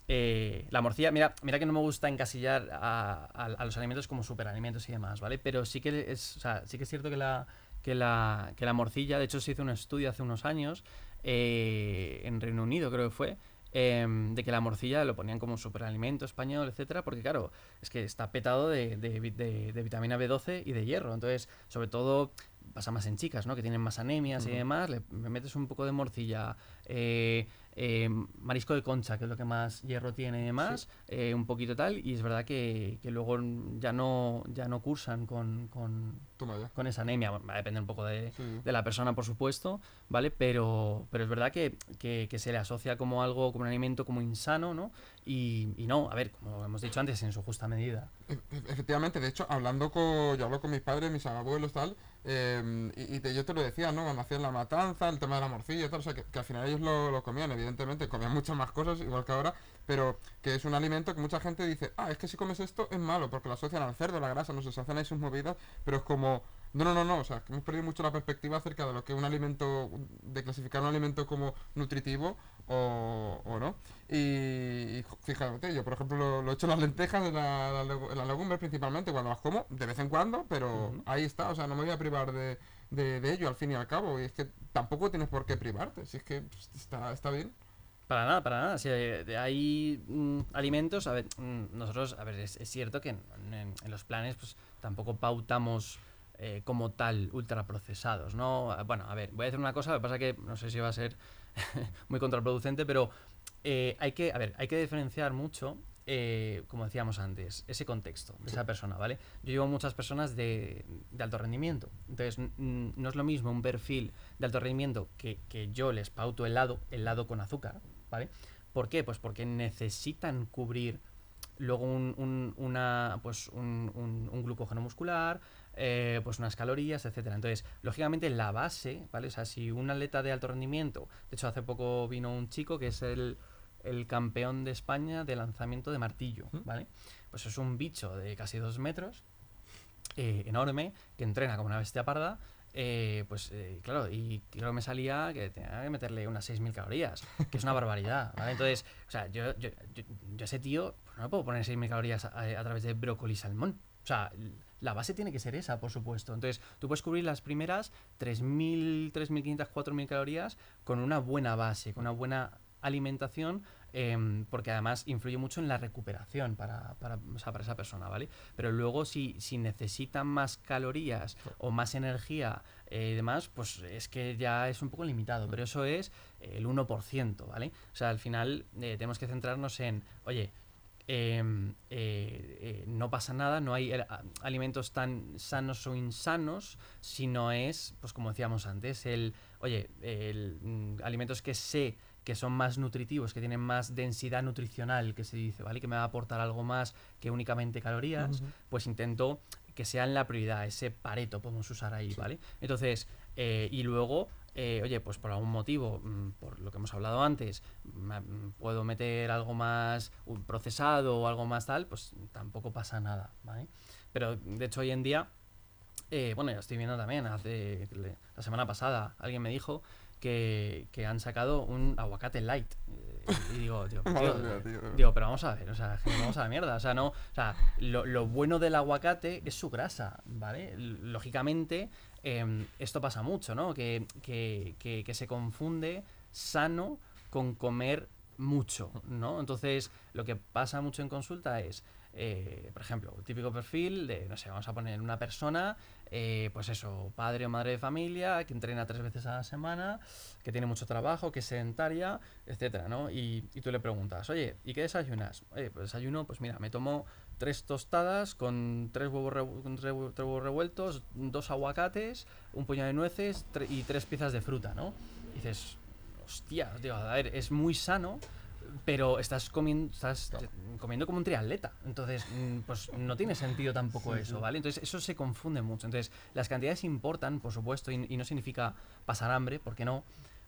[SPEAKER 2] eh, la morcilla, mira, mira que no me gusta encasillar a, a- a los alimentos como superalimentos y demás, ¿vale? Pero sí que es, o sea, sí que es cierto que la, que la, que la morcilla, de hecho se hizo un estudio hace unos años, eh, en Reino Unido creo que fue, em, de que la morcilla lo ponían como superalimento español, etcétera, porque claro, es que está petado de, de de- de vitamina B12 y de hierro. Entonces, sobre todo, pasa más en chicas, ¿no? Que tienen más anemias y demás, le, le metes un poco de morcilla, eh, eh, marisco de concha, que es lo que más hierro tiene y demás, eh, un poquito tal, y es verdad que, que luego ya no, ya no cursan con, con, con esa anemia. Bueno, va a depender un poco de,
[SPEAKER 1] Sí.
[SPEAKER 2] de la persona, por supuesto, ¿vale? Pero, pero es verdad que, que- que se le asocia como algo, como un alimento como insano, ¿no? Y, y no, a ver, como hemos dicho antes, en su justa medida.
[SPEAKER 1] E- e- Efectivamente, de hecho, hablando con, yo hablo con mis padres, mis abuelos, tal, eh, y, y te- yo te lo decía, ¿no? Cuando hacían la matanza, el tema de la morcilla, tal, o sea, que, que al final ellos lo, lo comían, evidentemente, comían muchas más cosas, igual que ahora, pero que es un alimento que mucha gente dice, ah, es que si comes esto es malo, porque lo asocian al cerdo, la grasa, no sé, se hacen ahí sus movidas, pero es como, no, no, no, no, o sea, que hemos perdido mucho la perspectiva acerca de lo que es un alimento, de clasificar un alimento como nutritivo o, o no. Y, fíjate, yo por ejemplo lo, lo he hecho en las lentejas, en, la, en las legumbres principalmente, cuando las como, de vez en cuando, pero ahí está, o sea, no me voy a privar de, de, de ello al fin y al cabo, y es que tampoco tienes por qué privarte, si es que pues, está, está bien.
[SPEAKER 2] Para nada, para nada. Si hay, hay, mm, alimentos, a ver, mm, nosotros, a ver, es, cierto que en los planes, pues tampoco pautamos eh, como tal ultraprocesados, ¿no? Ah, Bueno, a ver, voy a decir una cosa, lo que pasa que no sé si va a ser [LAUGHS] muy contraproducente, pero eh, hay que, a ver, hay que diferenciar mucho, eh, como decíamos antes, ese contexto de esa persona, ¿vale? Yo llevo muchas personas de, de alto rendimiento, entonces no es lo mismo un perfil de alto rendimiento que, que yo les pauto helado, helado con azúcar, ¿vale? ¿Por qué? Pues porque necesitan cubrir luego un, un- una, pues un, un- un glucógeno muscular, eh, pues unas calorías, etcétera. Entonces, lógicamente la base, ¿vale? O sea, si un atleta de alto rendimiento, de hecho hace poco vino un chico que es el, el campeón de España de lanzamiento de martillo. ¿vale? Pues es un bicho de casi dos metros, eh, enorme, que entrena como una bestia parda. eh, pues eh, claro, y creo que me salía que tenía que meterle unas 6.000 calorías, que es una barbaridad, [LAUGHS] ¿vale? Entonces, o sea, yo, yo, yo, yo a ese tío pues no le puedo poner 6.000 calorías a, a través de brócoli y salmón. O sea, la base tiene que ser esa, por supuesto. Entonces, tú puedes cubrir las primeras 3.000, 3.500, 4.000 calorías con una buena base, con una buena alimentación, em, porque además influye mucho en la recuperación para, para, esa persona, ¿vale? Pero luego si, si necesitan más calorías o más energía eh, y demás, pues es que ya es un poco limitado, pero eso es el 1%, ¿vale? O sea, al final eh, tenemos que centrarnos en, oye, em, eh, no pasa nada, no hay alimentos tan sanos o insanos, sino es, pues como decíamos antes, el, oye, el, mm, alimentos que sé que son más nutritivos, que tienen más densidad nutricional, que se dice, ¿vale? Que me va a aportar algo más que únicamente calorías,
[SPEAKER 1] Ujú.
[SPEAKER 2] pues intento que sean la prioridad, ese pareto podemos usar ahí, ¿vale? Entonces, eh, y luego, eh, oye, pues por algún motivo, mm, por lo que hemos hablado antes, ma- mm, puedo meter algo más procesado o algo más tal, pues tampoco pasa nada, ¿vale? Pero de hecho hoy en día, eh, bueno, ya estoy viendo también, hace la semana pasada alguien me dijo que, que han sacado un aguacate light. Y digo, [LAUGHS] tío, digo, pero vamos a ver, o sea, vamos a la mierda. O sea, no, o sea, lo, lo bueno del aguacate es su grasa, ¿vale? Lógicamente, em, esto pasa mucho, ¿no? Que, que, que, que se confunde sano con comer mucho, ¿no? Entonces, lo que pasa mucho en consulta es, eh, por ejemplo, un típico perfil de, no sé, vamos a poner una persona, eh, pues eso, padre o madre de familia, que entrena tres veces a la semana, que tiene mucho trabajo, que es sedentaria, etcétera, ¿no? Y, y tú le preguntas, oye, ¿y qué desayunas? Oye, pues desayuno, pues mira, me tomo tres tostadas con tres huevos, revueltos, dos aguacates, un puñado de nueces y tres piezas de fruta, ¿no? Y dices, hostia, digo, a ver, es muy sano, pero estás comiendo, estás
[SPEAKER 1] Claro.
[SPEAKER 2] comiendo como un triatleta. Entonces, mm, pues no tiene sentido tampoco eso, ¿vale? Entonces, eso se confunde mucho. Entonces, las cantidades importan, por supuesto, y, y no significa pasar hambre, porque no.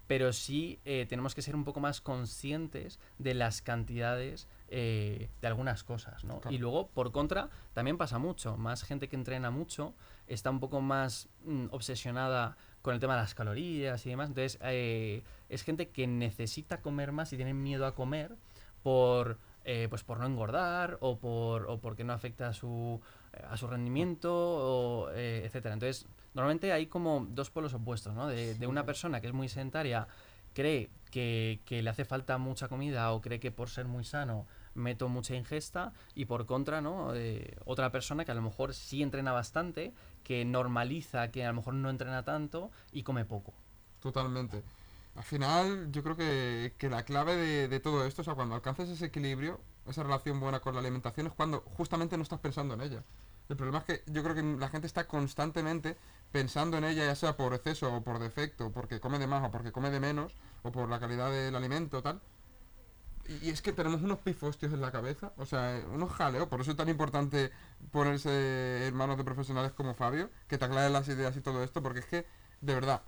[SPEAKER 2] Pero sí eh, tenemos que ser un poco más conscientes de las cantidades eh, de algunas cosas, ¿no?
[SPEAKER 1] Claro.
[SPEAKER 2] Y luego, por contra, también pasa mucho. Más gente que entrena mucho está un poco más mm, obsesionada con el tema de las calorías y demás. Entonces, eh, es gente que necesita comer más y tienen miedo a comer por, eh, pues por no engordar o, por, o porque no afecta a su, eh, a su rendimiento, o, eh, etcétera. Entonces, normalmente hay como dos polos opuestos, ¿no? De, de una persona que es muy sedentaria, cree que, que le hace falta mucha comida o cree que por ser muy sano meto mucha ingesta y por contra, ¿no? Eh, otra persona que a lo mejor sí entrena bastante, que normaliza que a lo mejor no entrena tanto y come poco.
[SPEAKER 1] Totalmente. Al final, yo creo que, que la clave de, de todo esto, o sea, cuando alcances ese equilibrio, esa relación buena con la alimentación, es cuando justamente no estás pensando en ella. El problema es que yo creo que la gente está constantemente pensando en ella, ya sea por exceso o por defecto, porque come de más o porque come de menos, o por la calidad del alimento, tal. Y es que tenemos unos pifostios en la cabeza, o sea, unos jaleos, por eso es tan importante ponerse en manos de profesionales como Fabio, que te aclaren las ideas y todo esto, porque es que, de verdad,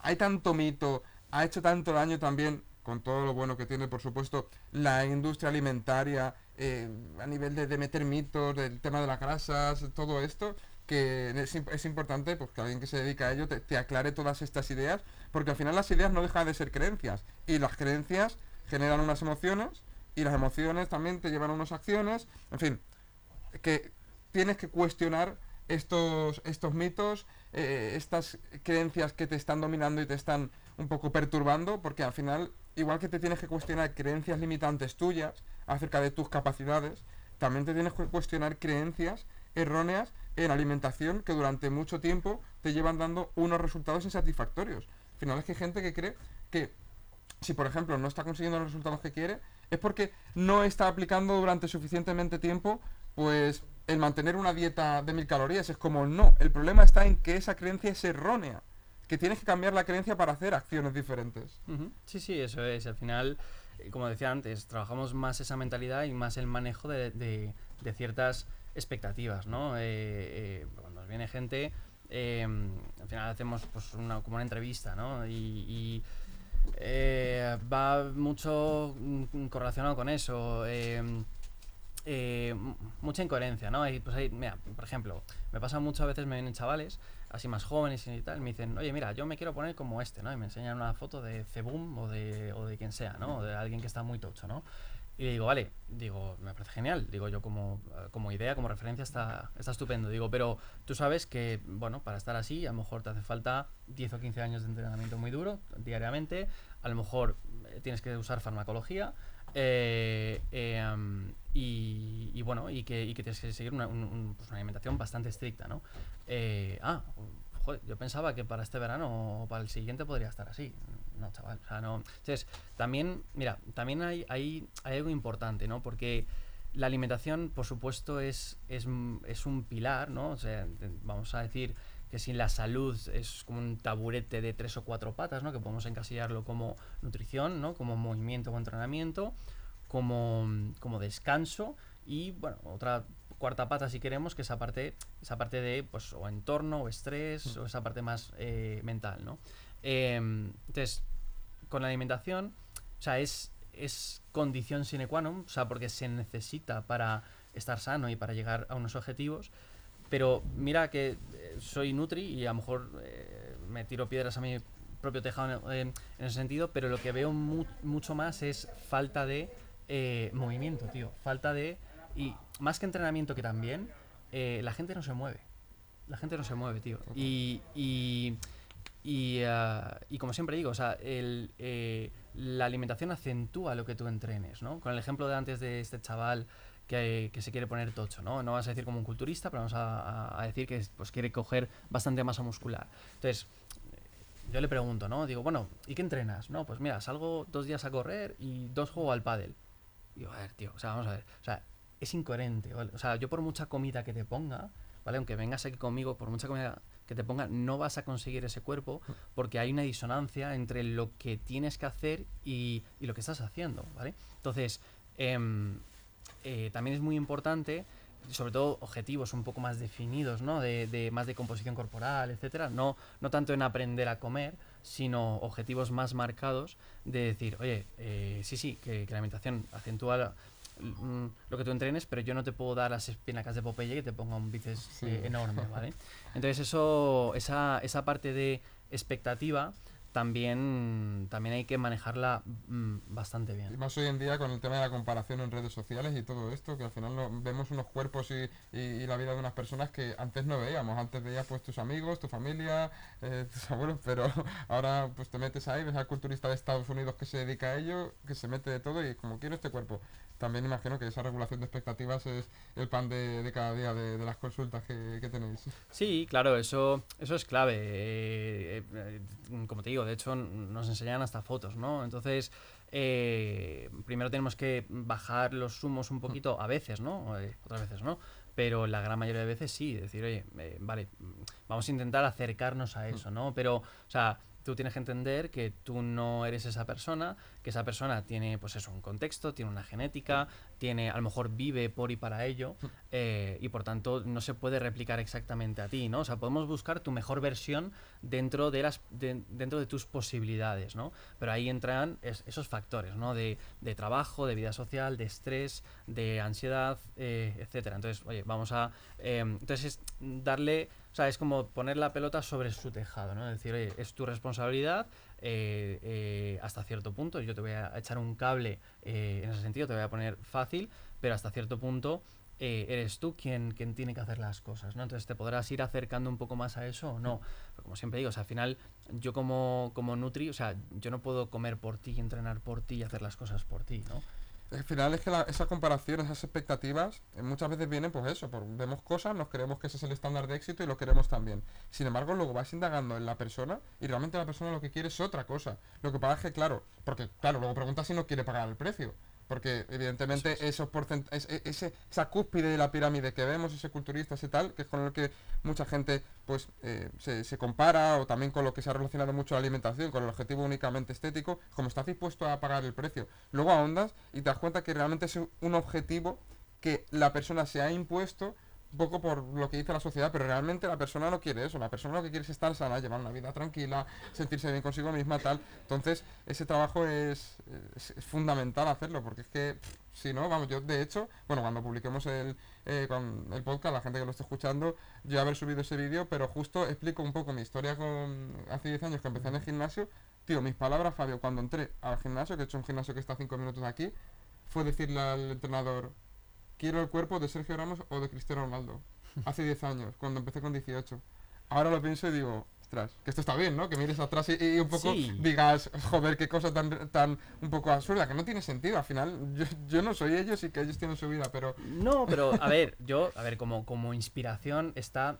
[SPEAKER 1] hay tanto mito, ha hecho tanto daño también, con todo lo bueno que tiene, por supuesto, la industria alimentaria, eh, a nivel de, meter mitos, del tema de las grasas, todo esto, que es, im- es importante pues, que alguien que se dedica a ello te aclare todas estas ideas, porque al final las ideas no dejan de ser creencias, y las creencias generan unas emociones, y las emociones también te llevan a unas acciones, en fin, que tienes que cuestionar estos, estos mitos, eh, estas creencias que te están dominando y te están un poco perturbando, porque al final, igual que te tienes que cuestionar creencias limitantes tuyas acerca de tus capacidades, también te tienes que cuestionar creencias erróneas en alimentación que durante mucho tiempo te llevan dando unos resultados insatisfactorios. Al final es que hay gente que cree que si por ejemplo no está consiguiendo los resultados que quiere, es porque no está aplicando durante suficientemente tiempo, pues el mantener una dieta de mil calorías es como no. El problema está en que esa creencia es errónea, que tienes que cambiar la creencia para hacer acciones diferentes.
[SPEAKER 2] Sí, sí, eso es. Al final, eh, como decía antes, trabajamos más esa mentalidad y más el manejo de, de- ciertas expectativas, ¿no? Eh, eh, cuando nos viene gente, al final hacemos pues una, como una entrevista, ¿no? Eh, va mucho mm, correlacionado con eso. eh, eh, m- mucha incoherencia, ¿no? Hay, pues hay, mira, por ejemplo, me pasa muchas veces, me vienen chavales, así más jóvenes y tal, y me dicen, oye, mira, yo me quiero poner como este, ¿no? Y me enseñan una foto de Cebum o de, o de quien sea, ¿no? O de alguien que está muy tocho, ¿no? Y digo, vale, digo, me parece genial, digo yo como, como idea, como referencia está, está estupendo, digo, pero tú sabes que, bueno, para estar así, a lo mejor te hace falta 10 o 15 años de entrenamiento muy duro, diariamente, a lo mejor eh, tienes que usar farmacología, eh, eh, y, bueno, y que, tienes que seguir una, un- un- pues una alimentación bastante estricta, ¿no? Eh, ah, joder, yo pensaba que para este verano o para el siguiente podría estar así. No, chaval, o sea, no. Entonces, también, mira, también hay, hay, hay algo importante, ¿no? Porque la alimentación, por supuesto, es, es, es un pilar, ¿no? O sea, vamos a decir que si la salud es como un taburete de tres o cuatro patas, ¿no? Que podemos encasillarlo como nutrición, ¿no? Como movimiento o entrenamiento, como, como descanso y, bueno, otra cuarta pata si queremos, que esa parte, esa parte de, pues, o entorno, o estrés, o esa parte más eh, mental, ¿no? Em, entonces, con la alimentación, o sea, es, es condición sine qua non, o sea, porque se necesita para estar sano y para llegar a unos objetivos. Pero mira que eh, soy Nutri y a lo mejor eh, me tiro piedras a mí propio tejado en, ese sentido, pero lo que veo mucho más es falta de eh, movimiento, tío. Falta de. Y más que entrenamiento que también, eh, la gente no se mueve. La gente no se mueve, tío. Y. y y, ah, y, como siempre digo, o sea, el, eh, la alimentación acentúa lo que tú entrenes, ¿no? Con el ejemplo de antes de este chaval que, que, se quiere poner tocho, ¿no? No vas a decir como un culturista, pero vamos a, a, decir que pues, quiere coger bastante masa muscular. Entonces, yo le pregunto, ¿no? Digo, bueno, ¿y qué entrenas? No, pues mira, salgo dos días a correr y dos juego al pádel. Digo, a ver, tío, o sea, vamos a ver, o sea, es incoherente, ¿vale? O sea, yo por mucha comida que te ponga, ¿vale? Aunque vengas aquí conmigo, por mucha comida que te ponga, no vas a conseguir ese cuerpo porque hay una disonancia entre lo que tienes que hacer y, y lo que estás haciendo, ¿vale? Entonces, eh, eh, también es muy importante sobre todo objetivos un poco más definidos, ¿no? De, de, más de composición corporal, etcétera. No, no tanto en aprender a comer, sino objetivos más marcados de decir, oye, eh, sí, sí, que, que, la alimentación acentúa mm, lo que tú entrenes, pero yo no te puedo dar las espinacas de Popeye que te ponga un bíceps eh, enorme, ¿vale? [LAUGHS] Entonces eso, esa, esa parte de expectativa también, también hay que manejarla mm, bastante bien.
[SPEAKER 1] Y más hoy en día con el tema de la comparación en redes sociales y todo esto, que al final vemos unos cuerpos y, y, la vida de unas personas que antes no veíamos. Antes veías pues tus amigos, tu familia, eh, [LAUGHS] tus abuelos, pero ahora pues te metes ahí, ves al culturista de Estados Unidos que se dedica a ello, que se mete de todo y como quiero este cuerpo. También imagino que esa regulación de expectativas es el pan de, de cada día de, de, las consultas que, que, tenéis.
[SPEAKER 2] Sí, claro, eso, eso es clave. Eh, eh, como te digo, de hecho nos enseñan hasta fotos, ¿no? Entonces, eh, primero tenemos que bajar los humos un poquito, a veces, ¿no? Eh, otras veces no. Pero la gran mayoría de veces sí, decir, oye, eh, vale, vamos a intentar acercarnos a eso, ¿no? Pero, o sea, tú tienes que entender que tú no eres esa persona, que esa persona tiene, pues eso, un contexto, tiene una genética, tiene, a lo mejor vive por y para ello, eh, y por tanto no se puede replicar exactamente a ti, ¿no? O sea, podemos buscar tu mejor versión dentro de las, de, dentro de tus posibilidades, ¿no? Pero ahí entran es, esos factores, ¿no? De, de, trabajo, de vida social, de estrés, de ansiedad, eh, etcétera. Entonces, oye, vamos a, eh, entonces darle o sea, es como poner la pelota sobre su tejado, ¿no? Es decir, es tu responsabilidad eh, eh, hasta cierto punto. Yo te voy a echar un cable eh, en ese sentido, te voy a poner fácil, pero hasta cierto punto eres tú quien, quien tiene que hacer las cosas, ¿no? Entonces te podrás ir acercando un poco más a eso o no. Como siempre digo, o sea, al final yo como, como Nutri, o sea, yo no puedo comer por ti, entrenar por ti y hacer las cosas por ti, ¿no?
[SPEAKER 1] Al final es que la, esa comparación, esas expectativas, eh, muchas veces vienen pues eso, por, vemos cosas, nos creemos que ese es el estándar de éxito y lo queremos también. Sin embargo, luego vas indagando en la persona y realmente la persona lo que quiere es otra cosa. Lo que pasa es que, claro, porque claro, luego pregunta si no quiere pagar el precio. Porque evidentemente esos e, ese, esa cúspide de la pirámide que vemos, ese culturista, ese tal, que es con el que mucha gente pues eh, se, se, compara, o también con lo que se ha relacionado mucho la alimentación, con el objetivo únicamente estético, como estás dispuesto a pagar el precio. Luego ahondas y te das cuenta que realmente es un objetivo que la persona se ha impuesto un poco por lo que dice la sociedad, pero realmente la persona no quiere eso, la persona lo que quiere es estar sana, llevar una vida tranquila, sentirse bien consigo misma, tal. Entonces, ese trabajo es, fundamental hacerlo, porque es que, si no, vamos, yo de hecho, bueno, cuando publiquemos el, eh, con el podcast, la gente que lo esté escuchando, yo haber subido ese vídeo, pero justo explico un poco mi historia con hace 10 años que empecé en el gimnasio. Tío, mis palabras, Fabio, cuando entré al gimnasio, que he hecho un gimnasio que está a 5 minutos de aquí, fue decirle al entrenador, quiero el cuerpo de Sergio Ramos o de Cristiano Ronaldo. Hace 10 años, cuando empecé con 18. Ahora lo pienso y digo, ostras, que esto está bien, ¿no? Que mires atrás y, y un poco sí. digas, joder, qué cosa tan, tan un poco absurda, que no tiene sentido. Al final, yo, yo, no soy ellos y que ellos tienen su vida, pero...
[SPEAKER 2] No, pero a ver, yo, a ver, como, como inspiración está,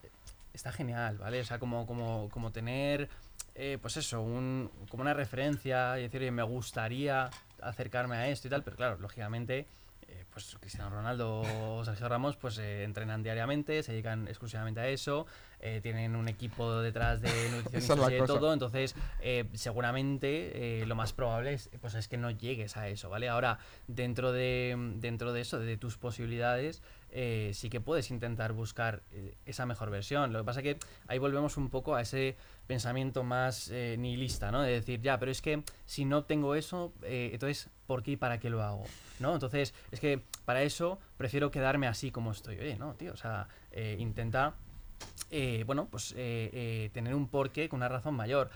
[SPEAKER 2] está genial, ¿vale? O sea, como, como, como tener, eh, pues eso, un, como una referencia y decir, oye, me gustaría acercarme a esto y tal, pero claro, lógicamente pues Cristiano Ronaldo o Sergio Ramos pues eh, entrenan diariamente, se dedican exclusivamente a eso, eh, tienen un equipo detrás de [LAUGHS] nutricionistas y de todo, entonces eh, seguramente eh, lo más probable es, pues es que no llegues a eso, ¿vale? Ahora, dentro de, dentro de eso, de tus posibilidades, eh, sí que puedes intentar buscar eh, esa mejor versión. Lo que pasa que ahí volvemos un poco a ese pensamiento más eh, nihilista, ¿no? De decir, ya, pero es que si no tengo eso, entonces, ¿por qué y para qué lo hago? ¿No? Entonces, es que para eso prefiero quedarme así como estoy. Oye, no, tío, o sea, intenta, bueno, pues tener un porqué con una razón mayor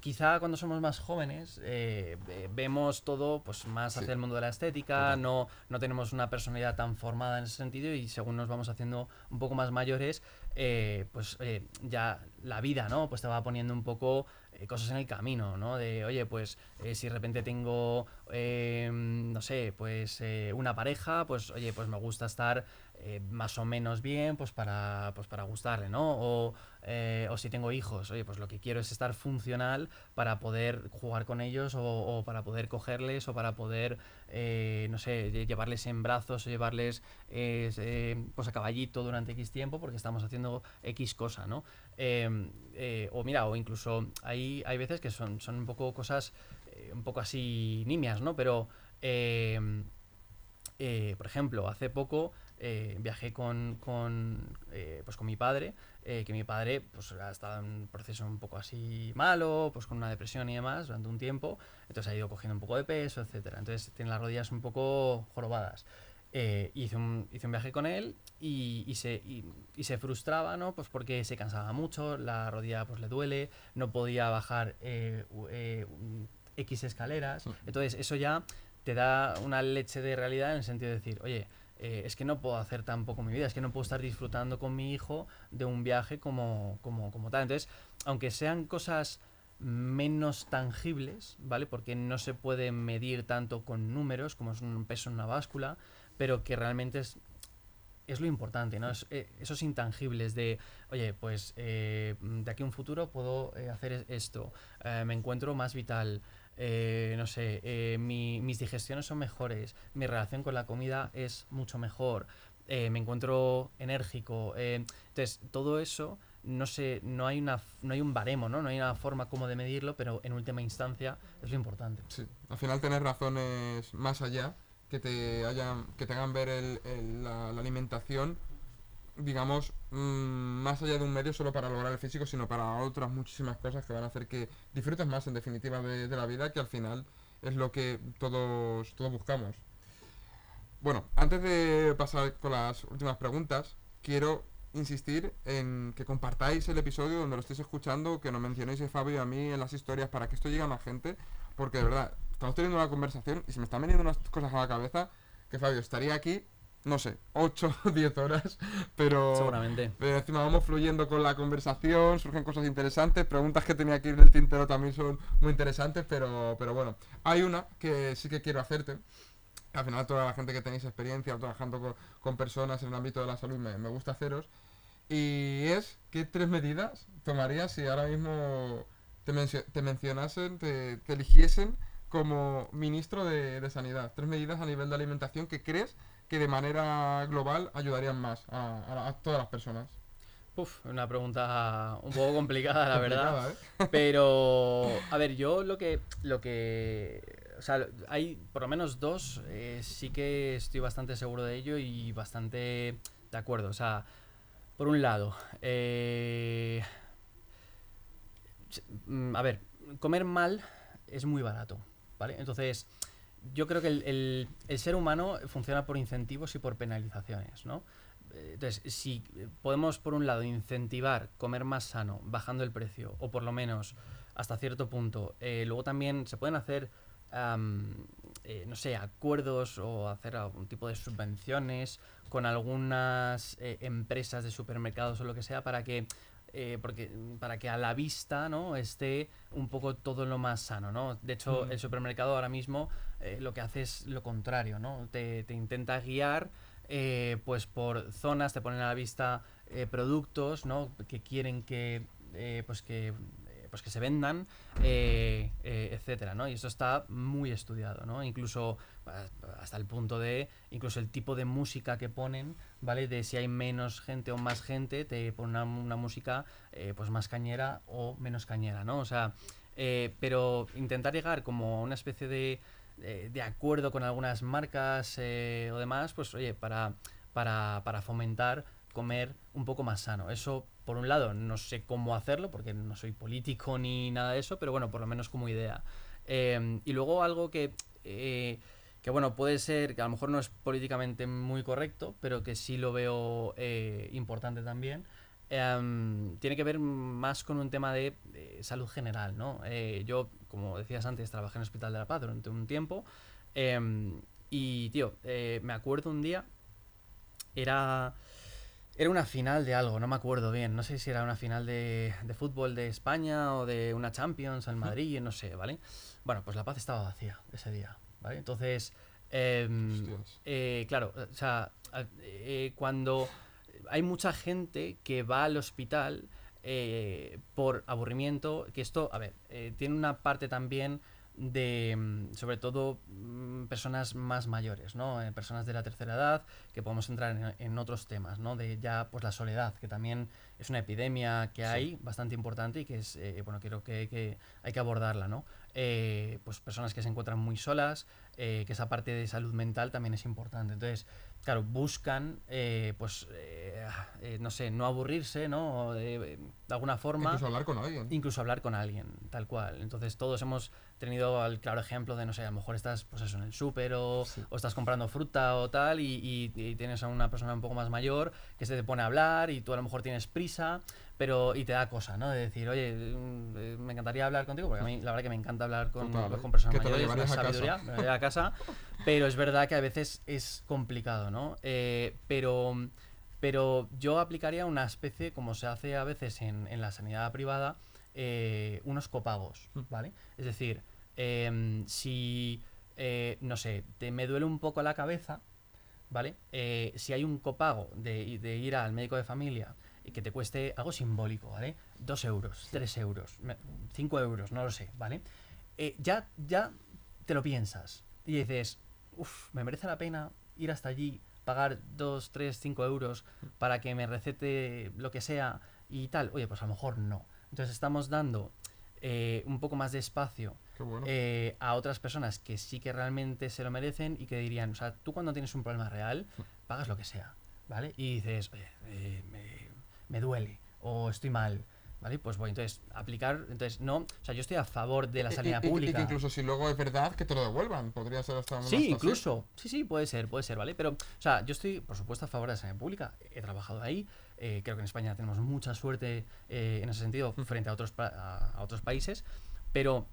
[SPEAKER 2] quizá cuando somos más jóvenes eh, vemos todo pues más hacia el mundo de la estética, no, no tenemos una personalidad tan formada en ese sentido y según nos vamos haciendo un poco más mayores, eh, pues ya la vida, ¿no? Pues te va poniendo un poco eh, cosas en el camino, ¿no? De, oye, pues eh, si de repente tengo, no sé, pues eh, una pareja, pues oye, pues me gusta estar más o menos bien, pues para, pues para gustarle, ¿no? O, o, si tengo hijos, oye, pues lo que quiero es estar funcional para poder jugar con ellos o, para poder cogerles o para poder, no sé, llevarles en brazos o llevarles pues a caballito durante X tiempo porque estamos haciendo X cosa, ¿no? Em, o mira, o incluso hay hay, veces que son, son un poco cosas eh, un poco así nimias, ¿no? Pero, em, eh, por ejemplo, hace poco eh, viajé con, con, pues con mi padre, que mi padre pues, ha estado en un proceso un poco así malo, pues con una depresión y demás durante un tiempo, entonces ha ido cogiendo un poco de peso, etcétera. Entonces tiene las rodillas un poco jorobadas. Eh, hice, un, hice, un, viaje con él y, y se, y, se, frustraba, ¿no? Pues porque se cansaba mucho, la rodilla pues le duele, no podía bajar eh, eh, X escaleras. Entonces eso ya te da una leche de realidad en el sentido de decir, oye, es que no puedo hacer tampoco mi vida, es que no puedo estar disfrutando con mi hijo de un viaje como, como, como tal. Entonces, aunque sean cosas menos tangibles, ¿vale? Porque no se puede medir tanto con números como es un peso en una báscula, pero que realmente es, es lo importante, ¿no? Eh, esos intangibles de, oye, pues eh, de aquí a un futuro puedo eh, hacer esto, me encuentro más vital, no sé, mis digestiones son mejores, mi relación con la comida es mucho mejor, me encuentro enérgico. entonces, todo eso no sé, no hay una no hay un baremo, ¿no? No hay una forma como de medirlo, pero en última instancia es lo importante.
[SPEAKER 1] Sí, al final tener razones más allá que te hayan, que te hagan ver el, la, alimentación, digamos, mm, más allá de un medio solo para lograr el físico, sino para otras muchísimas cosas que van a hacer que disfrutes más en definitiva de, la vida, que al final es lo que todos, todos buscamos. Bueno, antes de pasar con las últimas preguntas, quiero insistir en que compartáis el episodio donde lo estéis escuchando, que nos mencionéis a Fabio y a mí en las historias para que esto llegue a más gente, porque de verdad, estamos teniendo una conversación y se me están veniendo unas cosas a la cabeza que Fabio estaría aquí, no sé, 8 o 10 horas, pero...
[SPEAKER 2] Seguramente.
[SPEAKER 1] Pero encima vamos fluyendo con la conversación, surgen cosas interesantes, preguntas que tenía aquí en el tintero también son muy interesantes, pero, pero bueno, hay una que sí que quiero hacerte. Al final toda la gente que tenéis experiencia trabajando con, personas en el ámbito de la salud me, gusta haceros. Y es, ¿qué tres medidas tomarías si ahora mismo te, te mencionasen, te, te eligiesen como ministro de, Sanidad? Tres medidas a nivel de alimentación que crees que de manera global ayudarían más a, todas las personas.
[SPEAKER 2] Uf, una pregunta un poco complicada, la [LAUGHS] verdad. ¿eh? [LAUGHS] Pero, a ver, yo lo que, lo que, o sea, hay por lo menos dos, eh, sí que estoy bastante seguro de ello y bastante de acuerdo. O sea, por un lado, eh, mm, a ver, comer mal es muy barato. Entonces, yo creo que el, ser humano funciona por incentivos y por penalizaciones, ¿no? Entonces, si podemos, por un lado, incentivar comer más sano, bajando el precio, o por lo menos hasta cierto punto, eh, luego también se pueden hacer, eh, no sé, acuerdos o hacer algún tipo de subvenciones con algunas eh, empresas de supermercados o lo que sea para que eh, porque para que a la vista no esté un poco todo lo más sano no de hecho el supermercado ahora mismo eh, lo que hace es lo contrario no te, intenta guiar eh, pues por zonas te ponen a la vista productos no que quieren que pues que pues que se vendan, eh, eh, etcétera, ¿no? Y eso está muy estudiado, ¿no? Incluso hasta el punto de, incluso el tipo de música que ponen, ¿vale? De si hay menos gente o más gente, te ponen una, música eh, pues más cañera o menos cañera, ¿no? O sea, pero intentar llegar como una especie de, de acuerdo con algunas marcas o demás, pues oye, para, para, para fomentar comer un poco más sano. Eso, por un lado, no sé cómo hacerlo, porque no soy político ni nada de eso, pero bueno, por lo menos como idea. Em, y luego algo que, eh, que, bueno, puede ser, que a lo mejor no es políticamente muy correcto, pero que sí lo veo eh, importante también, em, tiene que ver más con un tema de, salud general, ¿no? Eh, yo, como decías antes, trabajé en el Hospital de la Paz durante un tiempo em, y, tío, eh, me acuerdo un día, era... Era una final de algo, no me acuerdo bien. No sé si era una final de, de fútbol de España o de una Champions en Madrid, no sé, ¿vale? Bueno, pues La Paz estaba vacía ese día, ¿vale? Entonces, em, eh, claro, o sea, eh, cuando hay mucha gente que va al hospital eh, por aburrimiento, que esto, a ver, tiene una parte también de, mm, sobre todo, mm, personas más mayores, ¿no? Eh, personas de la tercera edad, que podemos entrar en, otros temas, ¿no? De ya, pues la soledad, que también es una epidemia que hay bastante importante y que es, eh, bueno, creo que, que, hay que abordarla, ¿no? Eh, pues personas que se encuentran muy solas, que esa parte de salud mental también es importante. Entonces, claro, buscan, pues, no sé, no aburrirse, ¿no? De, de, alguna forma.
[SPEAKER 1] Incluso hablar con alguien.
[SPEAKER 2] Incluso hablar con alguien, tal cual. Entonces, todos hemos tenido el claro ejemplo de, no sé, a lo mejor estás pues eso, en el súper o, estás comprando fruta o tal y, tienes a una persona un poco más mayor que se te pone a hablar y tú a lo mejor tienes prisa pero y te da cosa, ¿no? De decir, oye, mm, eh, me encantaría hablar contigo porque a mí la verdad que me encanta hablar con, pues, ¿eh? con personas mayores, una sabiduría, me voy a casa, pero es verdad que a veces es complicado, ¿no? Eh, pero... Pero yo aplicaría una especie, como se hace a veces en, en la sanidad privada, unos copagos, mm. ¿vale? Es decir, Em, si, eh, no sé, te, me duele un poco la cabeza, ¿vale? Eh, si hay un copago de, ir al médico de familia y que te cueste algo simbólico, ¿vale? Dos euros, tres euros, cinco euros, no lo sé, ¿vale? Eh, ya, ya te lo piensas y dices, uff, me merece la pena ir hasta allí, pagar dos, tres, cinco euros para que me recete lo que sea y tal. Oye, pues a lo mejor no. Entonces estamos dando un poco más de espacio eh, a otras personas que sí que realmente se lo merecen y que dirían, o sea, tú cuando tienes un problema real, pagas lo que sea, ¿vale? Y dices, eh, me, duele o estoy mal. ¿Vale? Pues voy, entonces, aplicar, entonces, no, o sea, yo estoy a favor de la sanidad pública.
[SPEAKER 1] Y que incluso si luego es verdad que te lo devuelvan, podría ser hasta
[SPEAKER 2] Sí, incluso, sí, sí, puede ser, puede ser, ¿vale? Pero, o sea, yo estoy, por supuesto, a favor de la sanidad pública, he trabajado ahí, eh, creo que en España tenemos mucha suerte en ese sentido frente a otros, a otros países, pero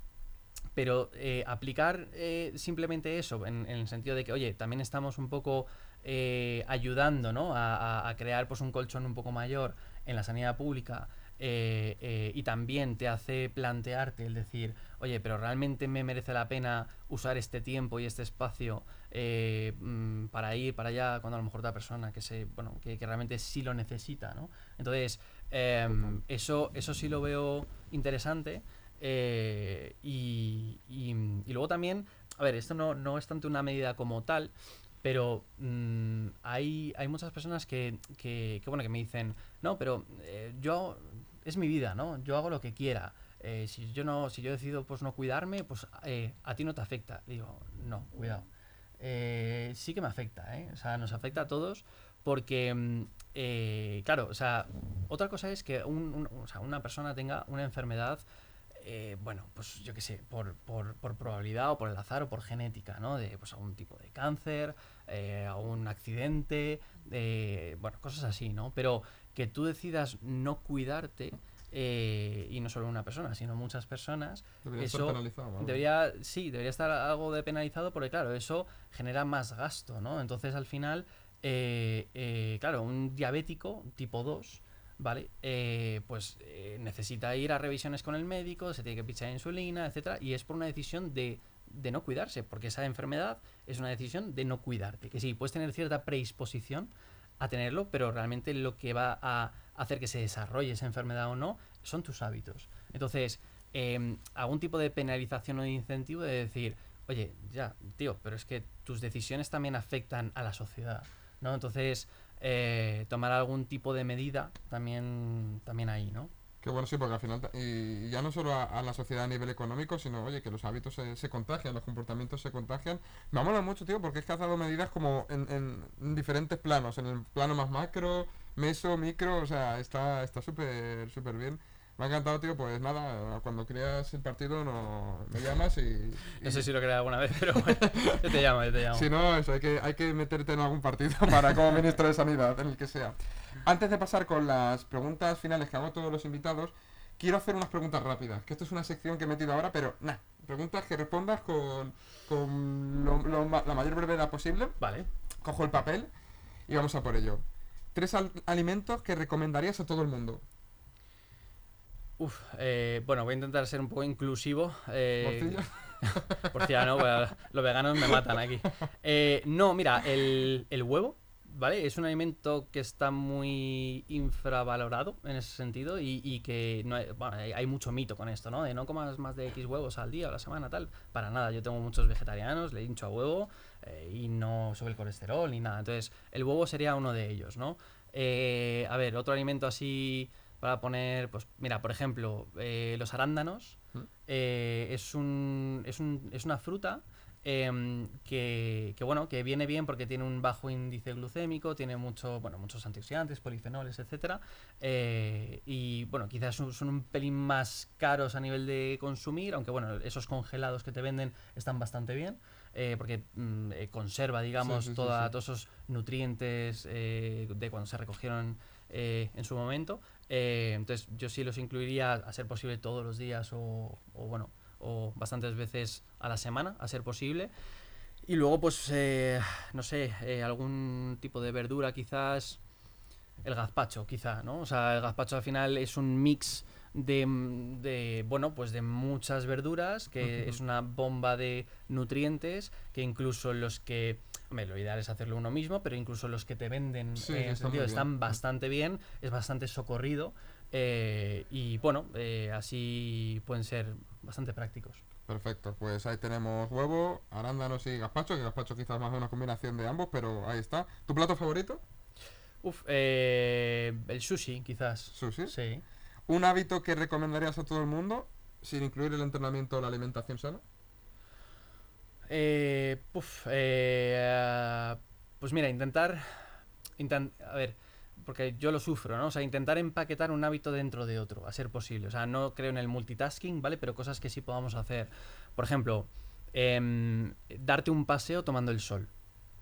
[SPEAKER 2] pero eh, aplicar eh, simplemente eso, en, el sentido de que, oye, también estamos un poco eh, ayudando ¿no? a, crear pues, un colchón un poco mayor en la sanidad pública y también te hace plantearte el decir, oye, pero realmente me merece la pena usar este tiempo y este espacio mm, para ir para allá cuando a lo mejor otra persona que, se, bueno, que, que realmente sí lo necesita, ¿no? Entonces, em, eso, eso sí lo veo interesante. Eh, y, luego también, a ver, esto no, no, es tanto una medida como tal, pero mm, hay, hay muchas personas que, que, bueno, que me dicen, no, pero eh, yo, es mi vida, ¿no? Yo hago lo que quiera. Eh, si yo no si yo decido pues no cuidarme pues a ti no te afecta digo no cuidado sí que me afecta ¿eh? o sea nos afecta a todos porque mm, claro o sea otra cosa es que una persona tenga una enfermedad eh, bueno, pues yo qué sé, por, por, probabilidad o por el azar o por genética, ¿no? De pues, algún tipo de cáncer, eh, algún accidente, bueno, cosas así, ¿no? Pero que tú decidas no cuidarte, eh, y no solo una persona, sino muchas personas,
[SPEAKER 1] debería eso estar penalizado,
[SPEAKER 2] debería, sí, debería estar algo de penalizado porque claro, eso genera más gasto, ¿no? Entonces al final, claro, un diabético tipo 2 ¿vale? Eh, pues eh, necesita ir a revisiones con el médico, se tiene que pichar insulina, etcétera, y es por una decisión de, de, no cuidarse, porque esa enfermedad es una decisión de no cuidarte. Que sí, puedes tener cierta predisposición a tenerlo, pero realmente lo que va a hacer que se desarrolle esa enfermedad o no son tus hábitos. Entonces, em, algún tipo de penalización o de incentivo de decir, oye, ya, tío, pero es que tus decisiones también afectan a la sociedad, ¿no? Entonces, eh, tomar algún tipo de medida también, también ahí, ¿no?
[SPEAKER 1] Qué bueno, sí, porque al final, y ya no solo a, la sociedad a nivel económico, sino, oye, que los hábitos se, se contagian, los comportamientos se contagian. Me mola mucho, tío, porque es que has dado medidas como en, en, diferentes planos, en el plano más macro, meso, micro, o sea, está súper, súper bien. Me ha encantado, tío. Pues nada, cuando creas el partido no, me llamas y,
[SPEAKER 2] No sé si lo creas alguna vez, pero bueno, yo te llamo, yo te [LAUGHS] llamo.
[SPEAKER 1] Si no, eso, hay que, hay que meterte en algún partido [LAUGHS] para como ministro de Sanidad, en el que sea. Antes de pasar con las preguntas finales que hago a todos los invitados, quiero hacer unas preguntas rápidas, que esto es una sección que he metido ahora, pero nada, preguntas que respondas con, con lo- lo ma- la mayor brevedad posible.
[SPEAKER 2] Vale.
[SPEAKER 1] Cojo el papel y vamos a por ello. Tres al- alimentos que recomendarías a todo el mundo.
[SPEAKER 2] Uf, eh, bueno, voy a intentar ser un poco inclusivo. eh,
[SPEAKER 1] Morcilla. [LAUGHS]
[SPEAKER 2] Porcilla, no, pues, los veganos me matan aquí. Eh, no, mira, el, el huevo, ¿vale? Es un alimento que está muy infravalorado en ese sentido y, y que no hay, bueno, hay, mucho mito con esto, ¿no? De no comas más de X huevos al día o a la semana, tal. Para nada, yo tengo muchos vegetarianos, le hincho a huevo eh, y no sube el colesterol ni nada. Entonces, el huevo sería uno de ellos, ¿no? Eh, a ver, otro alimento así para poner, pues mira, por ejemplo, eh, los arándanos
[SPEAKER 1] ¿Mm?
[SPEAKER 2] eh, es, un, es, un- es una fruta em, que, que, bueno, que viene bien porque tiene un bajo índice glucémico, tiene mucho, bueno, muchos antioxidantes, polifenoles, etcétera. eh, y bueno, quizás son, son un pelín más caros a nivel de consumir, aunque bueno, esos congelados que te venden están bastante bien. eh, porque mm, eh, conserva, digamos,
[SPEAKER 1] sí, sí,
[SPEAKER 2] toda-
[SPEAKER 1] sí.
[SPEAKER 2] todos esos nutrientes de cuando se recogieron en su momento. Entonces yo sí los incluiría a ser posible todos los días o, o, bueno, o bastantes veces a la semana, a ser posible. Y luego, pues, eh, no sé, eh, algún tipo de verdura quizás, el gazpacho quizá, ¿no? O sea, el gazpacho al final es un mix de, de, bueno, pues de muchas verduras, que es una bomba de nutrientes, que incluso los que, hombre, lo ideal es hacerlo uno mismo, pero incluso los que te venden
[SPEAKER 1] Sí,
[SPEAKER 2] eh, sentido están bastante bien, es bastante socorrido, eh, y bueno, eh, así pueden ser bastante prácticos.
[SPEAKER 1] Perfecto, pues ahí tenemos huevo, arándanos y gazpacho, que gazpacho quizás más una combinación de ambos, pero ahí está. ¿Tu plato favorito?
[SPEAKER 2] Uf, eh, el sushi quizás.
[SPEAKER 1] Sushi.
[SPEAKER 2] Sí.
[SPEAKER 1] ¿Un hábito que recomendarías a todo el mundo sin incluir el entrenamiento o la alimentación sana?
[SPEAKER 2] Eh, puf, eh, pues mira, intentar, inten- a ver, porque yo lo sufro, ¿no? O sea, intentar empaquetar un hábito dentro de otro, a ser posible. O sea, no creo en el multitasking, ¿vale? Pero cosas que sí podamos hacer. Por ejemplo, em, darte un paseo tomando el sol,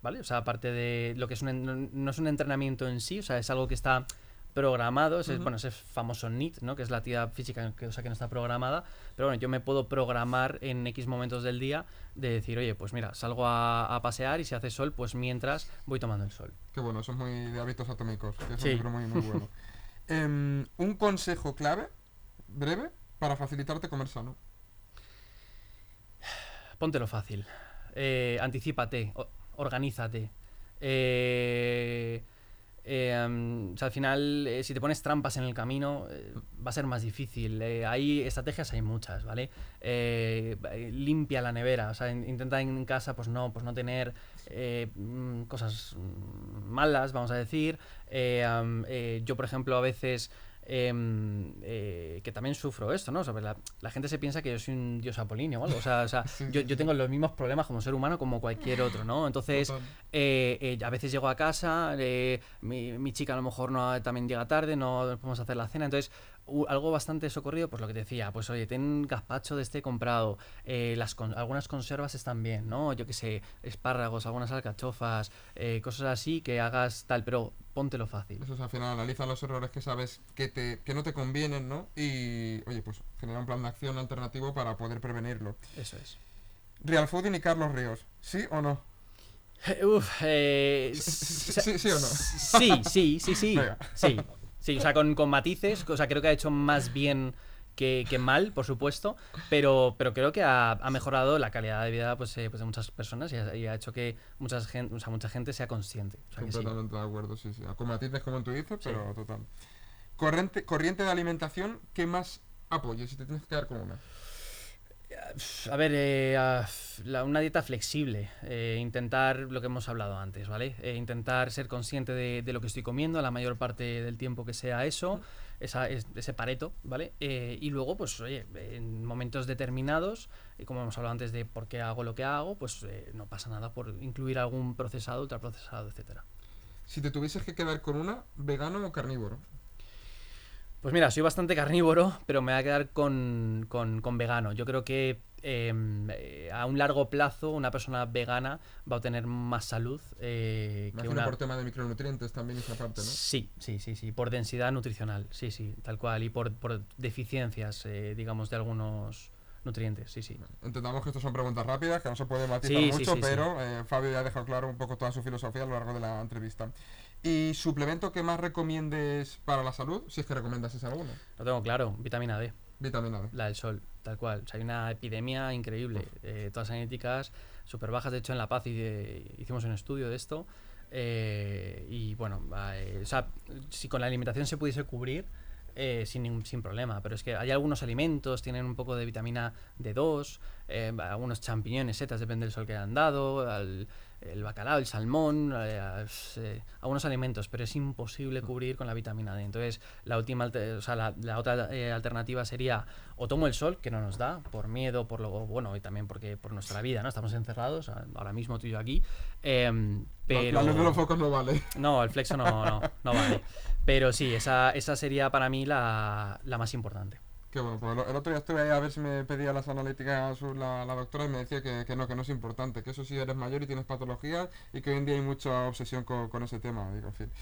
[SPEAKER 2] ¿vale? O sea, aparte de lo que es un, no es un entrenamiento en sí, o sea, es algo que está programado, ese,
[SPEAKER 1] Ujú.
[SPEAKER 2] bueno, ese famoso NEAT, ¿no? Que es la actividad física que, o sea, que no está programada, pero bueno, yo me puedo programar en X momentos del día de decir, oye, pues mira, salgo a, a pasear y si hace sol, pues mientras voy tomando el sol.
[SPEAKER 1] Qué bueno, eso es muy de hábitos atómicos, que es
[SPEAKER 2] Sí.
[SPEAKER 1] un libro muy, muy bueno. [LAUGHS] Em, un consejo clave, breve, para facilitarte comer sano.
[SPEAKER 2] Póntelo fácil. Eh, anticípate, o- organízate. Eh, eh, o sea, al final, eh, si te pones trampas en el camino, eh, va a ser más difícil. Hay estrategias, hay muchas, ¿vale? Limpia la nevera, o sea, in- intenta en casa, pues no, pues no tener mm, cosas mm, malas, vamos a decir. Yo, por ejemplo, a veces em, eh, que también sufro esto, ¿no? O sea, pues la, la gente se piensa que yo soy un dios apolíneo o algo. O sea, o sea, [LAUGHS] yo, tengo los mismos problemas como ser humano como cualquier otro, ¿no? Entonces, eh, eh, a veces llego a casa, eh, mi, mi chica a lo mejor no también llega tarde, no podemos hacer la cena, entonces algo bastante socorrido, pues lo que te decía, pues oye, ten gazpacho de este comprado, eh, las con- algunas conservas están bien, ¿no? Yo que sé, espárragos, algunas alcachofas, eh, cosas así que hagas tal, pero póntelo fácil.
[SPEAKER 1] Eso es, al final analiza los errores que sabes que, te, que no te convienen, ¿no? Y, oye, pues genera un plan de acción alternativo para poder prevenirlo.
[SPEAKER 2] Eso es.
[SPEAKER 1] Real Fooding y Carlos Ríos, ¿sí o no?
[SPEAKER 2] Uf, eh, [LAUGHS]
[SPEAKER 1] Sí, sí, sí o no.
[SPEAKER 2] Sí, sí, sí, sí.
[SPEAKER 1] Venga.
[SPEAKER 2] Sí, sí, o sea, con, con matices, o sea, creo que ha hecho más bien que, que mal, por supuesto, pero, pero creo que ha, ha mejorado la calidad de vida pues, eh, pues de muchas personas y ha, y ha hecho que mucha gente, o sea, mucha gente sea consciente. O sea, que sí.
[SPEAKER 1] Completamente de acuerdo, sí, sí. Con matices como tú dices,
[SPEAKER 2] Sí.
[SPEAKER 1] pero total. Corriente, corriente de alimentación, ¿qué más apoyes si te tienes que quedar con una?
[SPEAKER 2] A ver, eh, la- una dieta flexible, eh, intentar lo que hemos hablado antes, ¿vale? Eh, intentar ser consciente de, lo que estoy comiendo la mayor parte del tiempo que sea eso, esa, es- ese pareto, ¿vale? Y luego, pues, oye, en momentos determinados, como hemos hablado antes de por qué hago lo que hago, pues no pasa nada por incluir algún procesado, ultraprocesado, etcétera.
[SPEAKER 1] Si te tuvieses que quedar con una, ¿vegano o carnívoro?
[SPEAKER 2] Pues mira, soy bastante carnívoro, pero me voy a quedar con, con- con vegano. Yo creo que em, eh, a un largo plazo una persona vegana va a tener más salud eh, que una...
[SPEAKER 1] por tema de micronutrientes también esa parte, ¿no?
[SPEAKER 2] Sí, sí, sí, sí, por densidad nutricional, sí, sí, tal cual, y por, por deficiencias, eh, digamos, de algunos nutrientes, sí, sí.
[SPEAKER 1] Entendamos que estas son preguntas rápidas, que no se puede matizar
[SPEAKER 2] Sí, sí,
[SPEAKER 1] mucho,
[SPEAKER 2] sí,
[SPEAKER 1] pero eh, Fabio ya ha dejado claro un poco toda su filosofía a lo largo de la entrevista. ¿Y suplemento que más recomiendes para la salud? Si es que recomiendas ese alguno.
[SPEAKER 2] Lo tengo claro, vitamina D.
[SPEAKER 1] Vitamina D.
[SPEAKER 2] La del sol, tal cual. O sea, hay una epidemia increíble. Eh, todas genéticas súper bajas. De hecho, en La Paz hice- hicimos un estudio de esto. eh, y bueno, eh, o sea, si con la alimentación se pudiese cubrir, eh, sin, ningún- sin problema. Pero es que hay algunos alimentos, tienen un poco de vitamina D2, eh, algunos champiñones, setas, depende del sol que hayan dado, al- el bacalao, el salmón, eh, eh, algunos alimentos, pero es imposible cubrir con la vitamina D. Entonces, la última, o sea, la, la otra alternativa sería o tomo el sol, que no nos da, por miedo, por lo bueno, y también porque por nuestra vida, ¿no? Estamos encerrados, ahora mismo tú y yo aquí. Pero
[SPEAKER 1] La, luz de los focos no vale.
[SPEAKER 2] no, el flexo no, no, no vale. Pero sí, esa, esa sería para mí la, la más importante.
[SPEAKER 1] Que bueno, pues el, otro día estuve ahí a ver si me pedía las analíticas la, la doctora y me decía que, que no, que no es importante, que eso sí eres mayor y tienes patologías y que hoy en día hay mucha obsesión con, con ese tema. Digo, en fin.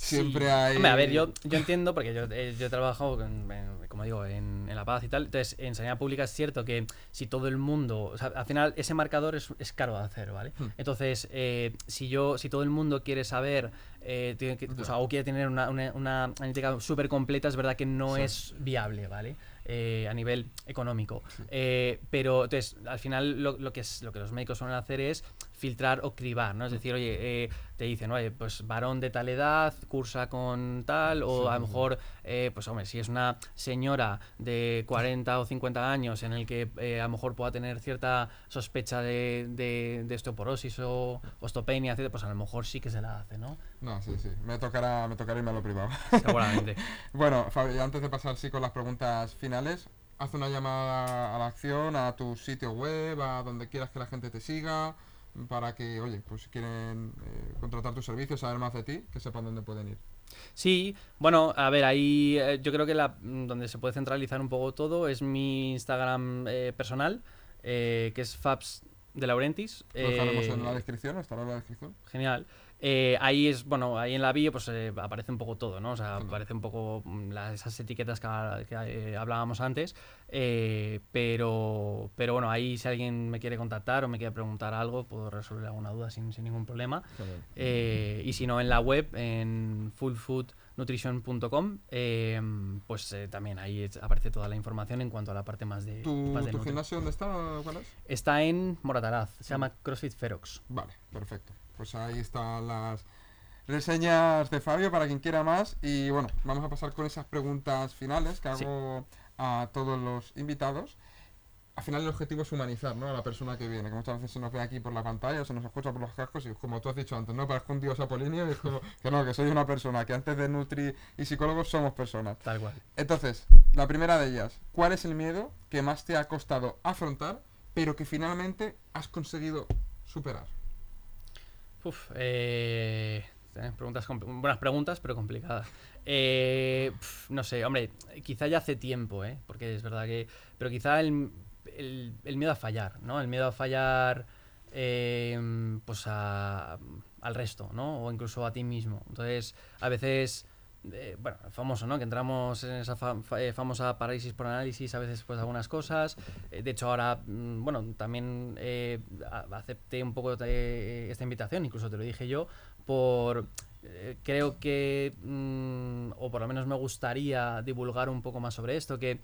[SPEAKER 1] Siempre
[SPEAKER 2] Sí.
[SPEAKER 1] hay...
[SPEAKER 2] Hombre, a ver, yo, yo [LAUGHS] entiendo, porque yo, eh, yo he trabajado, con- en- como digo, en, en La Paz y tal. Entonces, en sanidad pública es cierto que si todo el mundo. O sea, al final, ese marcador es, es caro de hacer, ¿vale?
[SPEAKER 1] Hmm.
[SPEAKER 2] Entonces, eh, si yo si todo el mundo quiere saber. eh, tiene que- o, sea, o quiere tener una, una, una analítica súper completa, es verdad que no
[SPEAKER 1] Sí.
[SPEAKER 2] es viable, ¿vale? Eh, a nivel económico. Eh, pero entonces, al final lo, lo que es, lo que los médicos suelen hacer es filtrar o cribar, ¿no? Es decir, oye, eh, te dicen, oye, pues varón de tal edad, cursa con tal, o
[SPEAKER 1] Sí,
[SPEAKER 2] a lo mejor, eh, pues hombre, si es una señora de 40 o 50 años en el que eh, a lo mejor pueda tener cierta sospecha de, de, de osteoporosis o osteopenia, etcétera, pues a lo mejor sí que se la hace, ¿no?
[SPEAKER 1] No, sí, sí. Me tocará, me tocará irme a lo privado.
[SPEAKER 2] Seguramente. [LAUGHS]
[SPEAKER 1] Bueno, Fabi, antes de pasar sí con las preguntas finales, haz una llamada a la acción, a tu sitio web, a donde quieras que la gente te siga, para que, oye, pues si quieren eh, contratar tus servicios, saber más de ti, que sepan dónde pueden ir.
[SPEAKER 2] Sí, bueno, a ver, ahí eh, yo creo que la, mm, donde se puede centralizar un poco todo es mi Instagram eh, personal, eh, que es Fabs de Laurentis.
[SPEAKER 1] Lo dejaremos en
[SPEAKER 2] eh,
[SPEAKER 1] la descripción, estará en la descripción.
[SPEAKER 2] Genial. Eh, ahí es, bueno, ahí en la bio pues eh, aparece un poco todo, ¿no? O sea, aparece un poco mm, la- esas etiquetas que, eh, hablábamos antes, eh, pero, pero bueno, ahí si alguien me quiere contactar o me quiere preguntar algo, puedo resolver alguna duda sin, sin ningún problema. Eh, y si no, en la web, en fullfoodnutrition.com, eh, pues también ahí es- aparece toda la información en cuanto a la parte más de...
[SPEAKER 1] ¿Tu,
[SPEAKER 2] más de
[SPEAKER 1] tu gimnasio dónde está? ¿Cuál es?
[SPEAKER 2] Está en Morataraz, se llama CrossFit Ferox.
[SPEAKER 1] Vale, perfecto. Pues ahí están las reseñas de Fabio para quien quiera más. Y bueno, vamos a pasar con esas preguntas finales que
[SPEAKER 2] Sí.
[SPEAKER 1] hago a todos los invitados. Al final el objetivo es humanizar ¿no? a la persona que viene, que muchas veces se nos ve aquí por la pantalla, se nos escucha por los cascos y como tú has dicho antes, no parezco un dios apolíneo y es como que no, que soy una persona, que antes de Nutri y psicólogos somos personas.
[SPEAKER 2] Tal cual.
[SPEAKER 1] Entonces, la primera de ellas, ¿cuál es el miedo que más te ha costado afrontar, pero que finalmente has conseguido superar?
[SPEAKER 2] Uf, eh, preguntas buenas preguntas, pero complicadas. Eh, no sé, hombre, quizá ya hace tiempo, ¿eh? Porque es verdad que... Pero quizá el, el- el miedo a fallar, ¿no? El miedo a fallar eh, pues a- al resto, ¿no? O incluso a ti mismo. Entonces, a veces... eh, bueno, famoso, ¿no? Que entramos en esa fa- fa- eh, famosa parálisis por análisis, a veces pues algunas cosas. Eh, de hecho, ahora, mm, bueno, también eh, acepté un poco de esta invitación, incluso te lo dije yo, por... eh, creo que, mm, o por lo menos me gustaría divulgar un poco más sobre esto, que eh,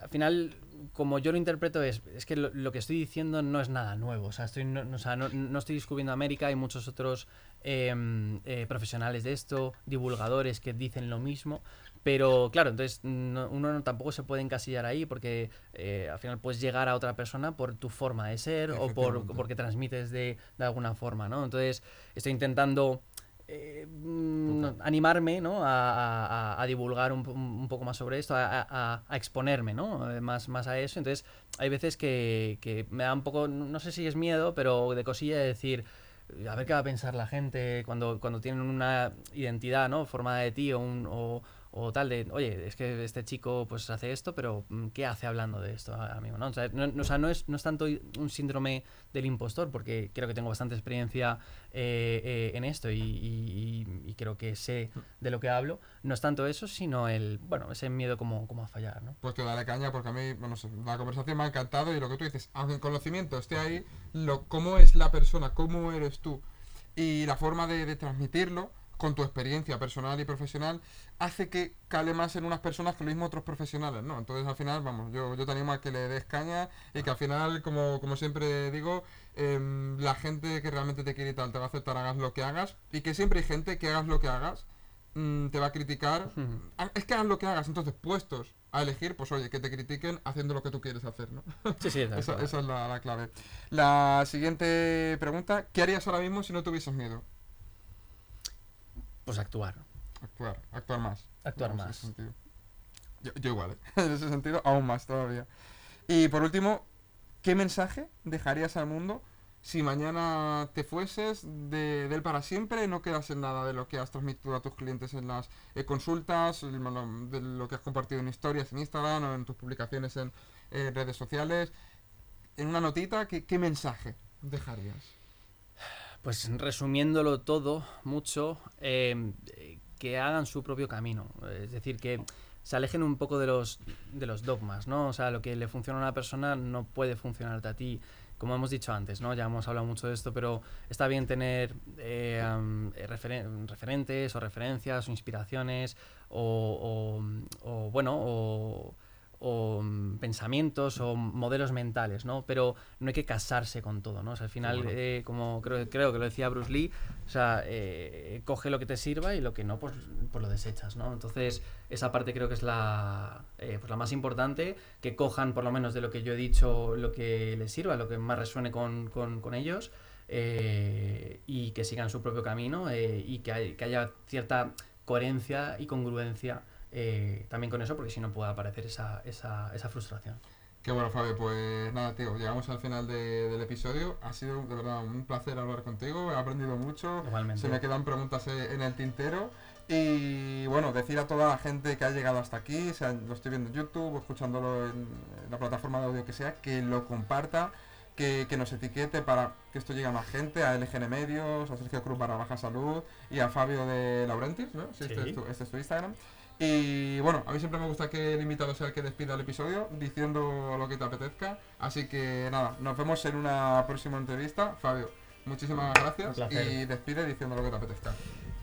[SPEAKER 2] al final, como yo lo interpreto, es, es que lo, lo que estoy diciendo no es nada nuevo. O sea, estoy, no, no- o sea, no, no estoy descubriendo América, hay muchos otros em, eh, profesionales de esto, divulgadores que dicen lo mismo. Pero claro, entonces no- uno no- tampoco se puede encasillar ahí porque eh, al final puedes llegar a otra persona por tu forma de ser o por porque transmites de, de alguna forma, ¿no? Entonces estoy intentando eh, mm, animarme ¿no? a, a- divulgar un, un poco más sobre esto, a, a- a exponerme ¿no? Eh, más, más a eso. Entonces, hay veces que, que me da un poco, no sé si es miedo, pero de cosilla de decir, a ver qué va a pensar la gente cuando, cuando tienen una identidad ¿no? formada de ti o, un- o- o tal de, oye, es que este chico pues hace esto, pero mm, ¿qué hace hablando de esto, amigo? ¿no? O sea, no, es, no es tanto un síndrome del impostor, porque creo que tengo bastante experiencia eh, eh, en esto y, creo que sé de lo que hablo. No es tanto eso, sino el, bueno, ese miedo como, como a fallar, ¿no?
[SPEAKER 1] Pues que dale caña, porque a mí, la conversación me ha encantado y lo que tú dices, aunque el conocimiento esté ahí, lo, cómo es la persona, cómo eres tú y la forma de transmitirlo con tu experiencia personal y profesional hace que cale más en unas personas que lo mismo otros profesionales, ¿no? Entonces al final, vamos, yo, yo te animo a que le des caña y que al final, como, como siempre digo, em, la gente que realmente te quiere y tal te va a aceptar hagas lo que hagas y que siempre hay gente que hagas lo que hagas mm, te va a criticar. Ah, es que hagas lo que hagas, entonces puestos a elegir, pues oye, que te critiquen haciendo lo que tú quieres hacer, ¿no? [LAUGHS]
[SPEAKER 2] Sí, sí, [LAUGHS]
[SPEAKER 1] esa, esa, es la, la clave. La siguiente pregunta, ¿qué harías ahora mismo si no tuvieses miedo?
[SPEAKER 2] Pues actuar.
[SPEAKER 1] Actuar, actuar más.
[SPEAKER 2] Actuar más.
[SPEAKER 1] Yo, igual, ¿eh? [LAUGHS] en ese sentido, aún más todavía. Y por último, ¿qué mensaje dejarías al mundo si mañana te fueses de, él para siempre no quedas en nada de lo que has transmitido a tus clientes en las eh, consultas, de lo que has compartido en historias en Instagram o en tus publicaciones en redes sociales? En una notita, ¿qué mensaje dejarías?
[SPEAKER 2] Pues resumiéndolo todo mucho, em, que hagan su propio camino. Es decir, que se alejen un poco de los, de los dogmas, ¿no? O sea, lo que le funciona a una persona no puede funcionarte a ti. Como hemos dicho antes, ¿no? Ya hemos hablado mucho de esto, pero está bien tener eh, referentes o referencias o inspiraciones o, o bueno, o o mm, pensamientos o modelos mentales, ¿no? Pero no hay que casarse con todo, ¿no? al final, eh, como creo, creo que lo decía Bruce Lee, o sea, eh, coge lo que te sirva y lo que no, pues, pues, lo desechas, ¿no? Entonces, esa parte creo que es la, eh, pues la más importante, que cojan por lo menos de lo que yo he dicho lo que les sirva, lo que más resuene con, con, ellos y que sigan su propio camino y que, que haya cierta coherencia y congruencia eh, también con eso, porque si no puede aparecer esa, esa, esa frustración.
[SPEAKER 1] Qué bueno, Fabio. Pues nada, tío, llegamos al final del episodio. Ha sido de verdad un placer hablar contigo. He aprendido mucho.
[SPEAKER 2] Igualmente.
[SPEAKER 1] Se me quedan preguntas en el tintero. Y bueno, decir a toda la gente que ha llegado hasta aquí, sea, lo estoy viendo en YouTube o escuchándolo en, la plataforma de audio que sea, que lo comparta, que, nos etiquete para que esto llegue a más gente, a LGN Medios, a Sergio Cruz para Baja Salud y a Fabio de Laurentis, ¿no? Este, este es tu Instagram. Y bueno, a mí siempre me gusta que el invitado sea el que despida el episodio diciendo lo que te apetezca. Así que nada, nos vemos en una próxima entrevista. Fabio, muchísimas gracias y despide diciendo lo que te apetezca.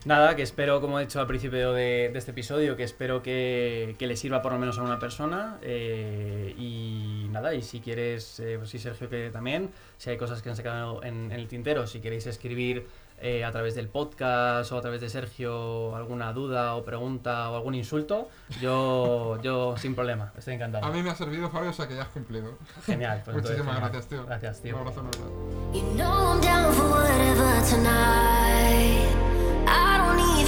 [SPEAKER 2] Nada, que espero, como he dicho al principio de, este episodio, que espero que, le sirva por lo menos a una persona. Eh, y nada, y si quieres, eh, pues sí, Sergio, que también, si hay cosas que han sacado en el tintero, si queréis escribir eh, a través del podcast o a través de Sergio alguna duda o pregunta o algún insulto, yo, yo sin problema, estoy encantado.
[SPEAKER 1] A mí me ha servido, Fabio, o sea que ya has cumplido.
[SPEAKER 2] Genial.
[SPEAKER 1] Pues Muchísimas gracias, tío.
[SPEAKER 2] Gracias, tío.
[SPEAKER 1] Un abrazo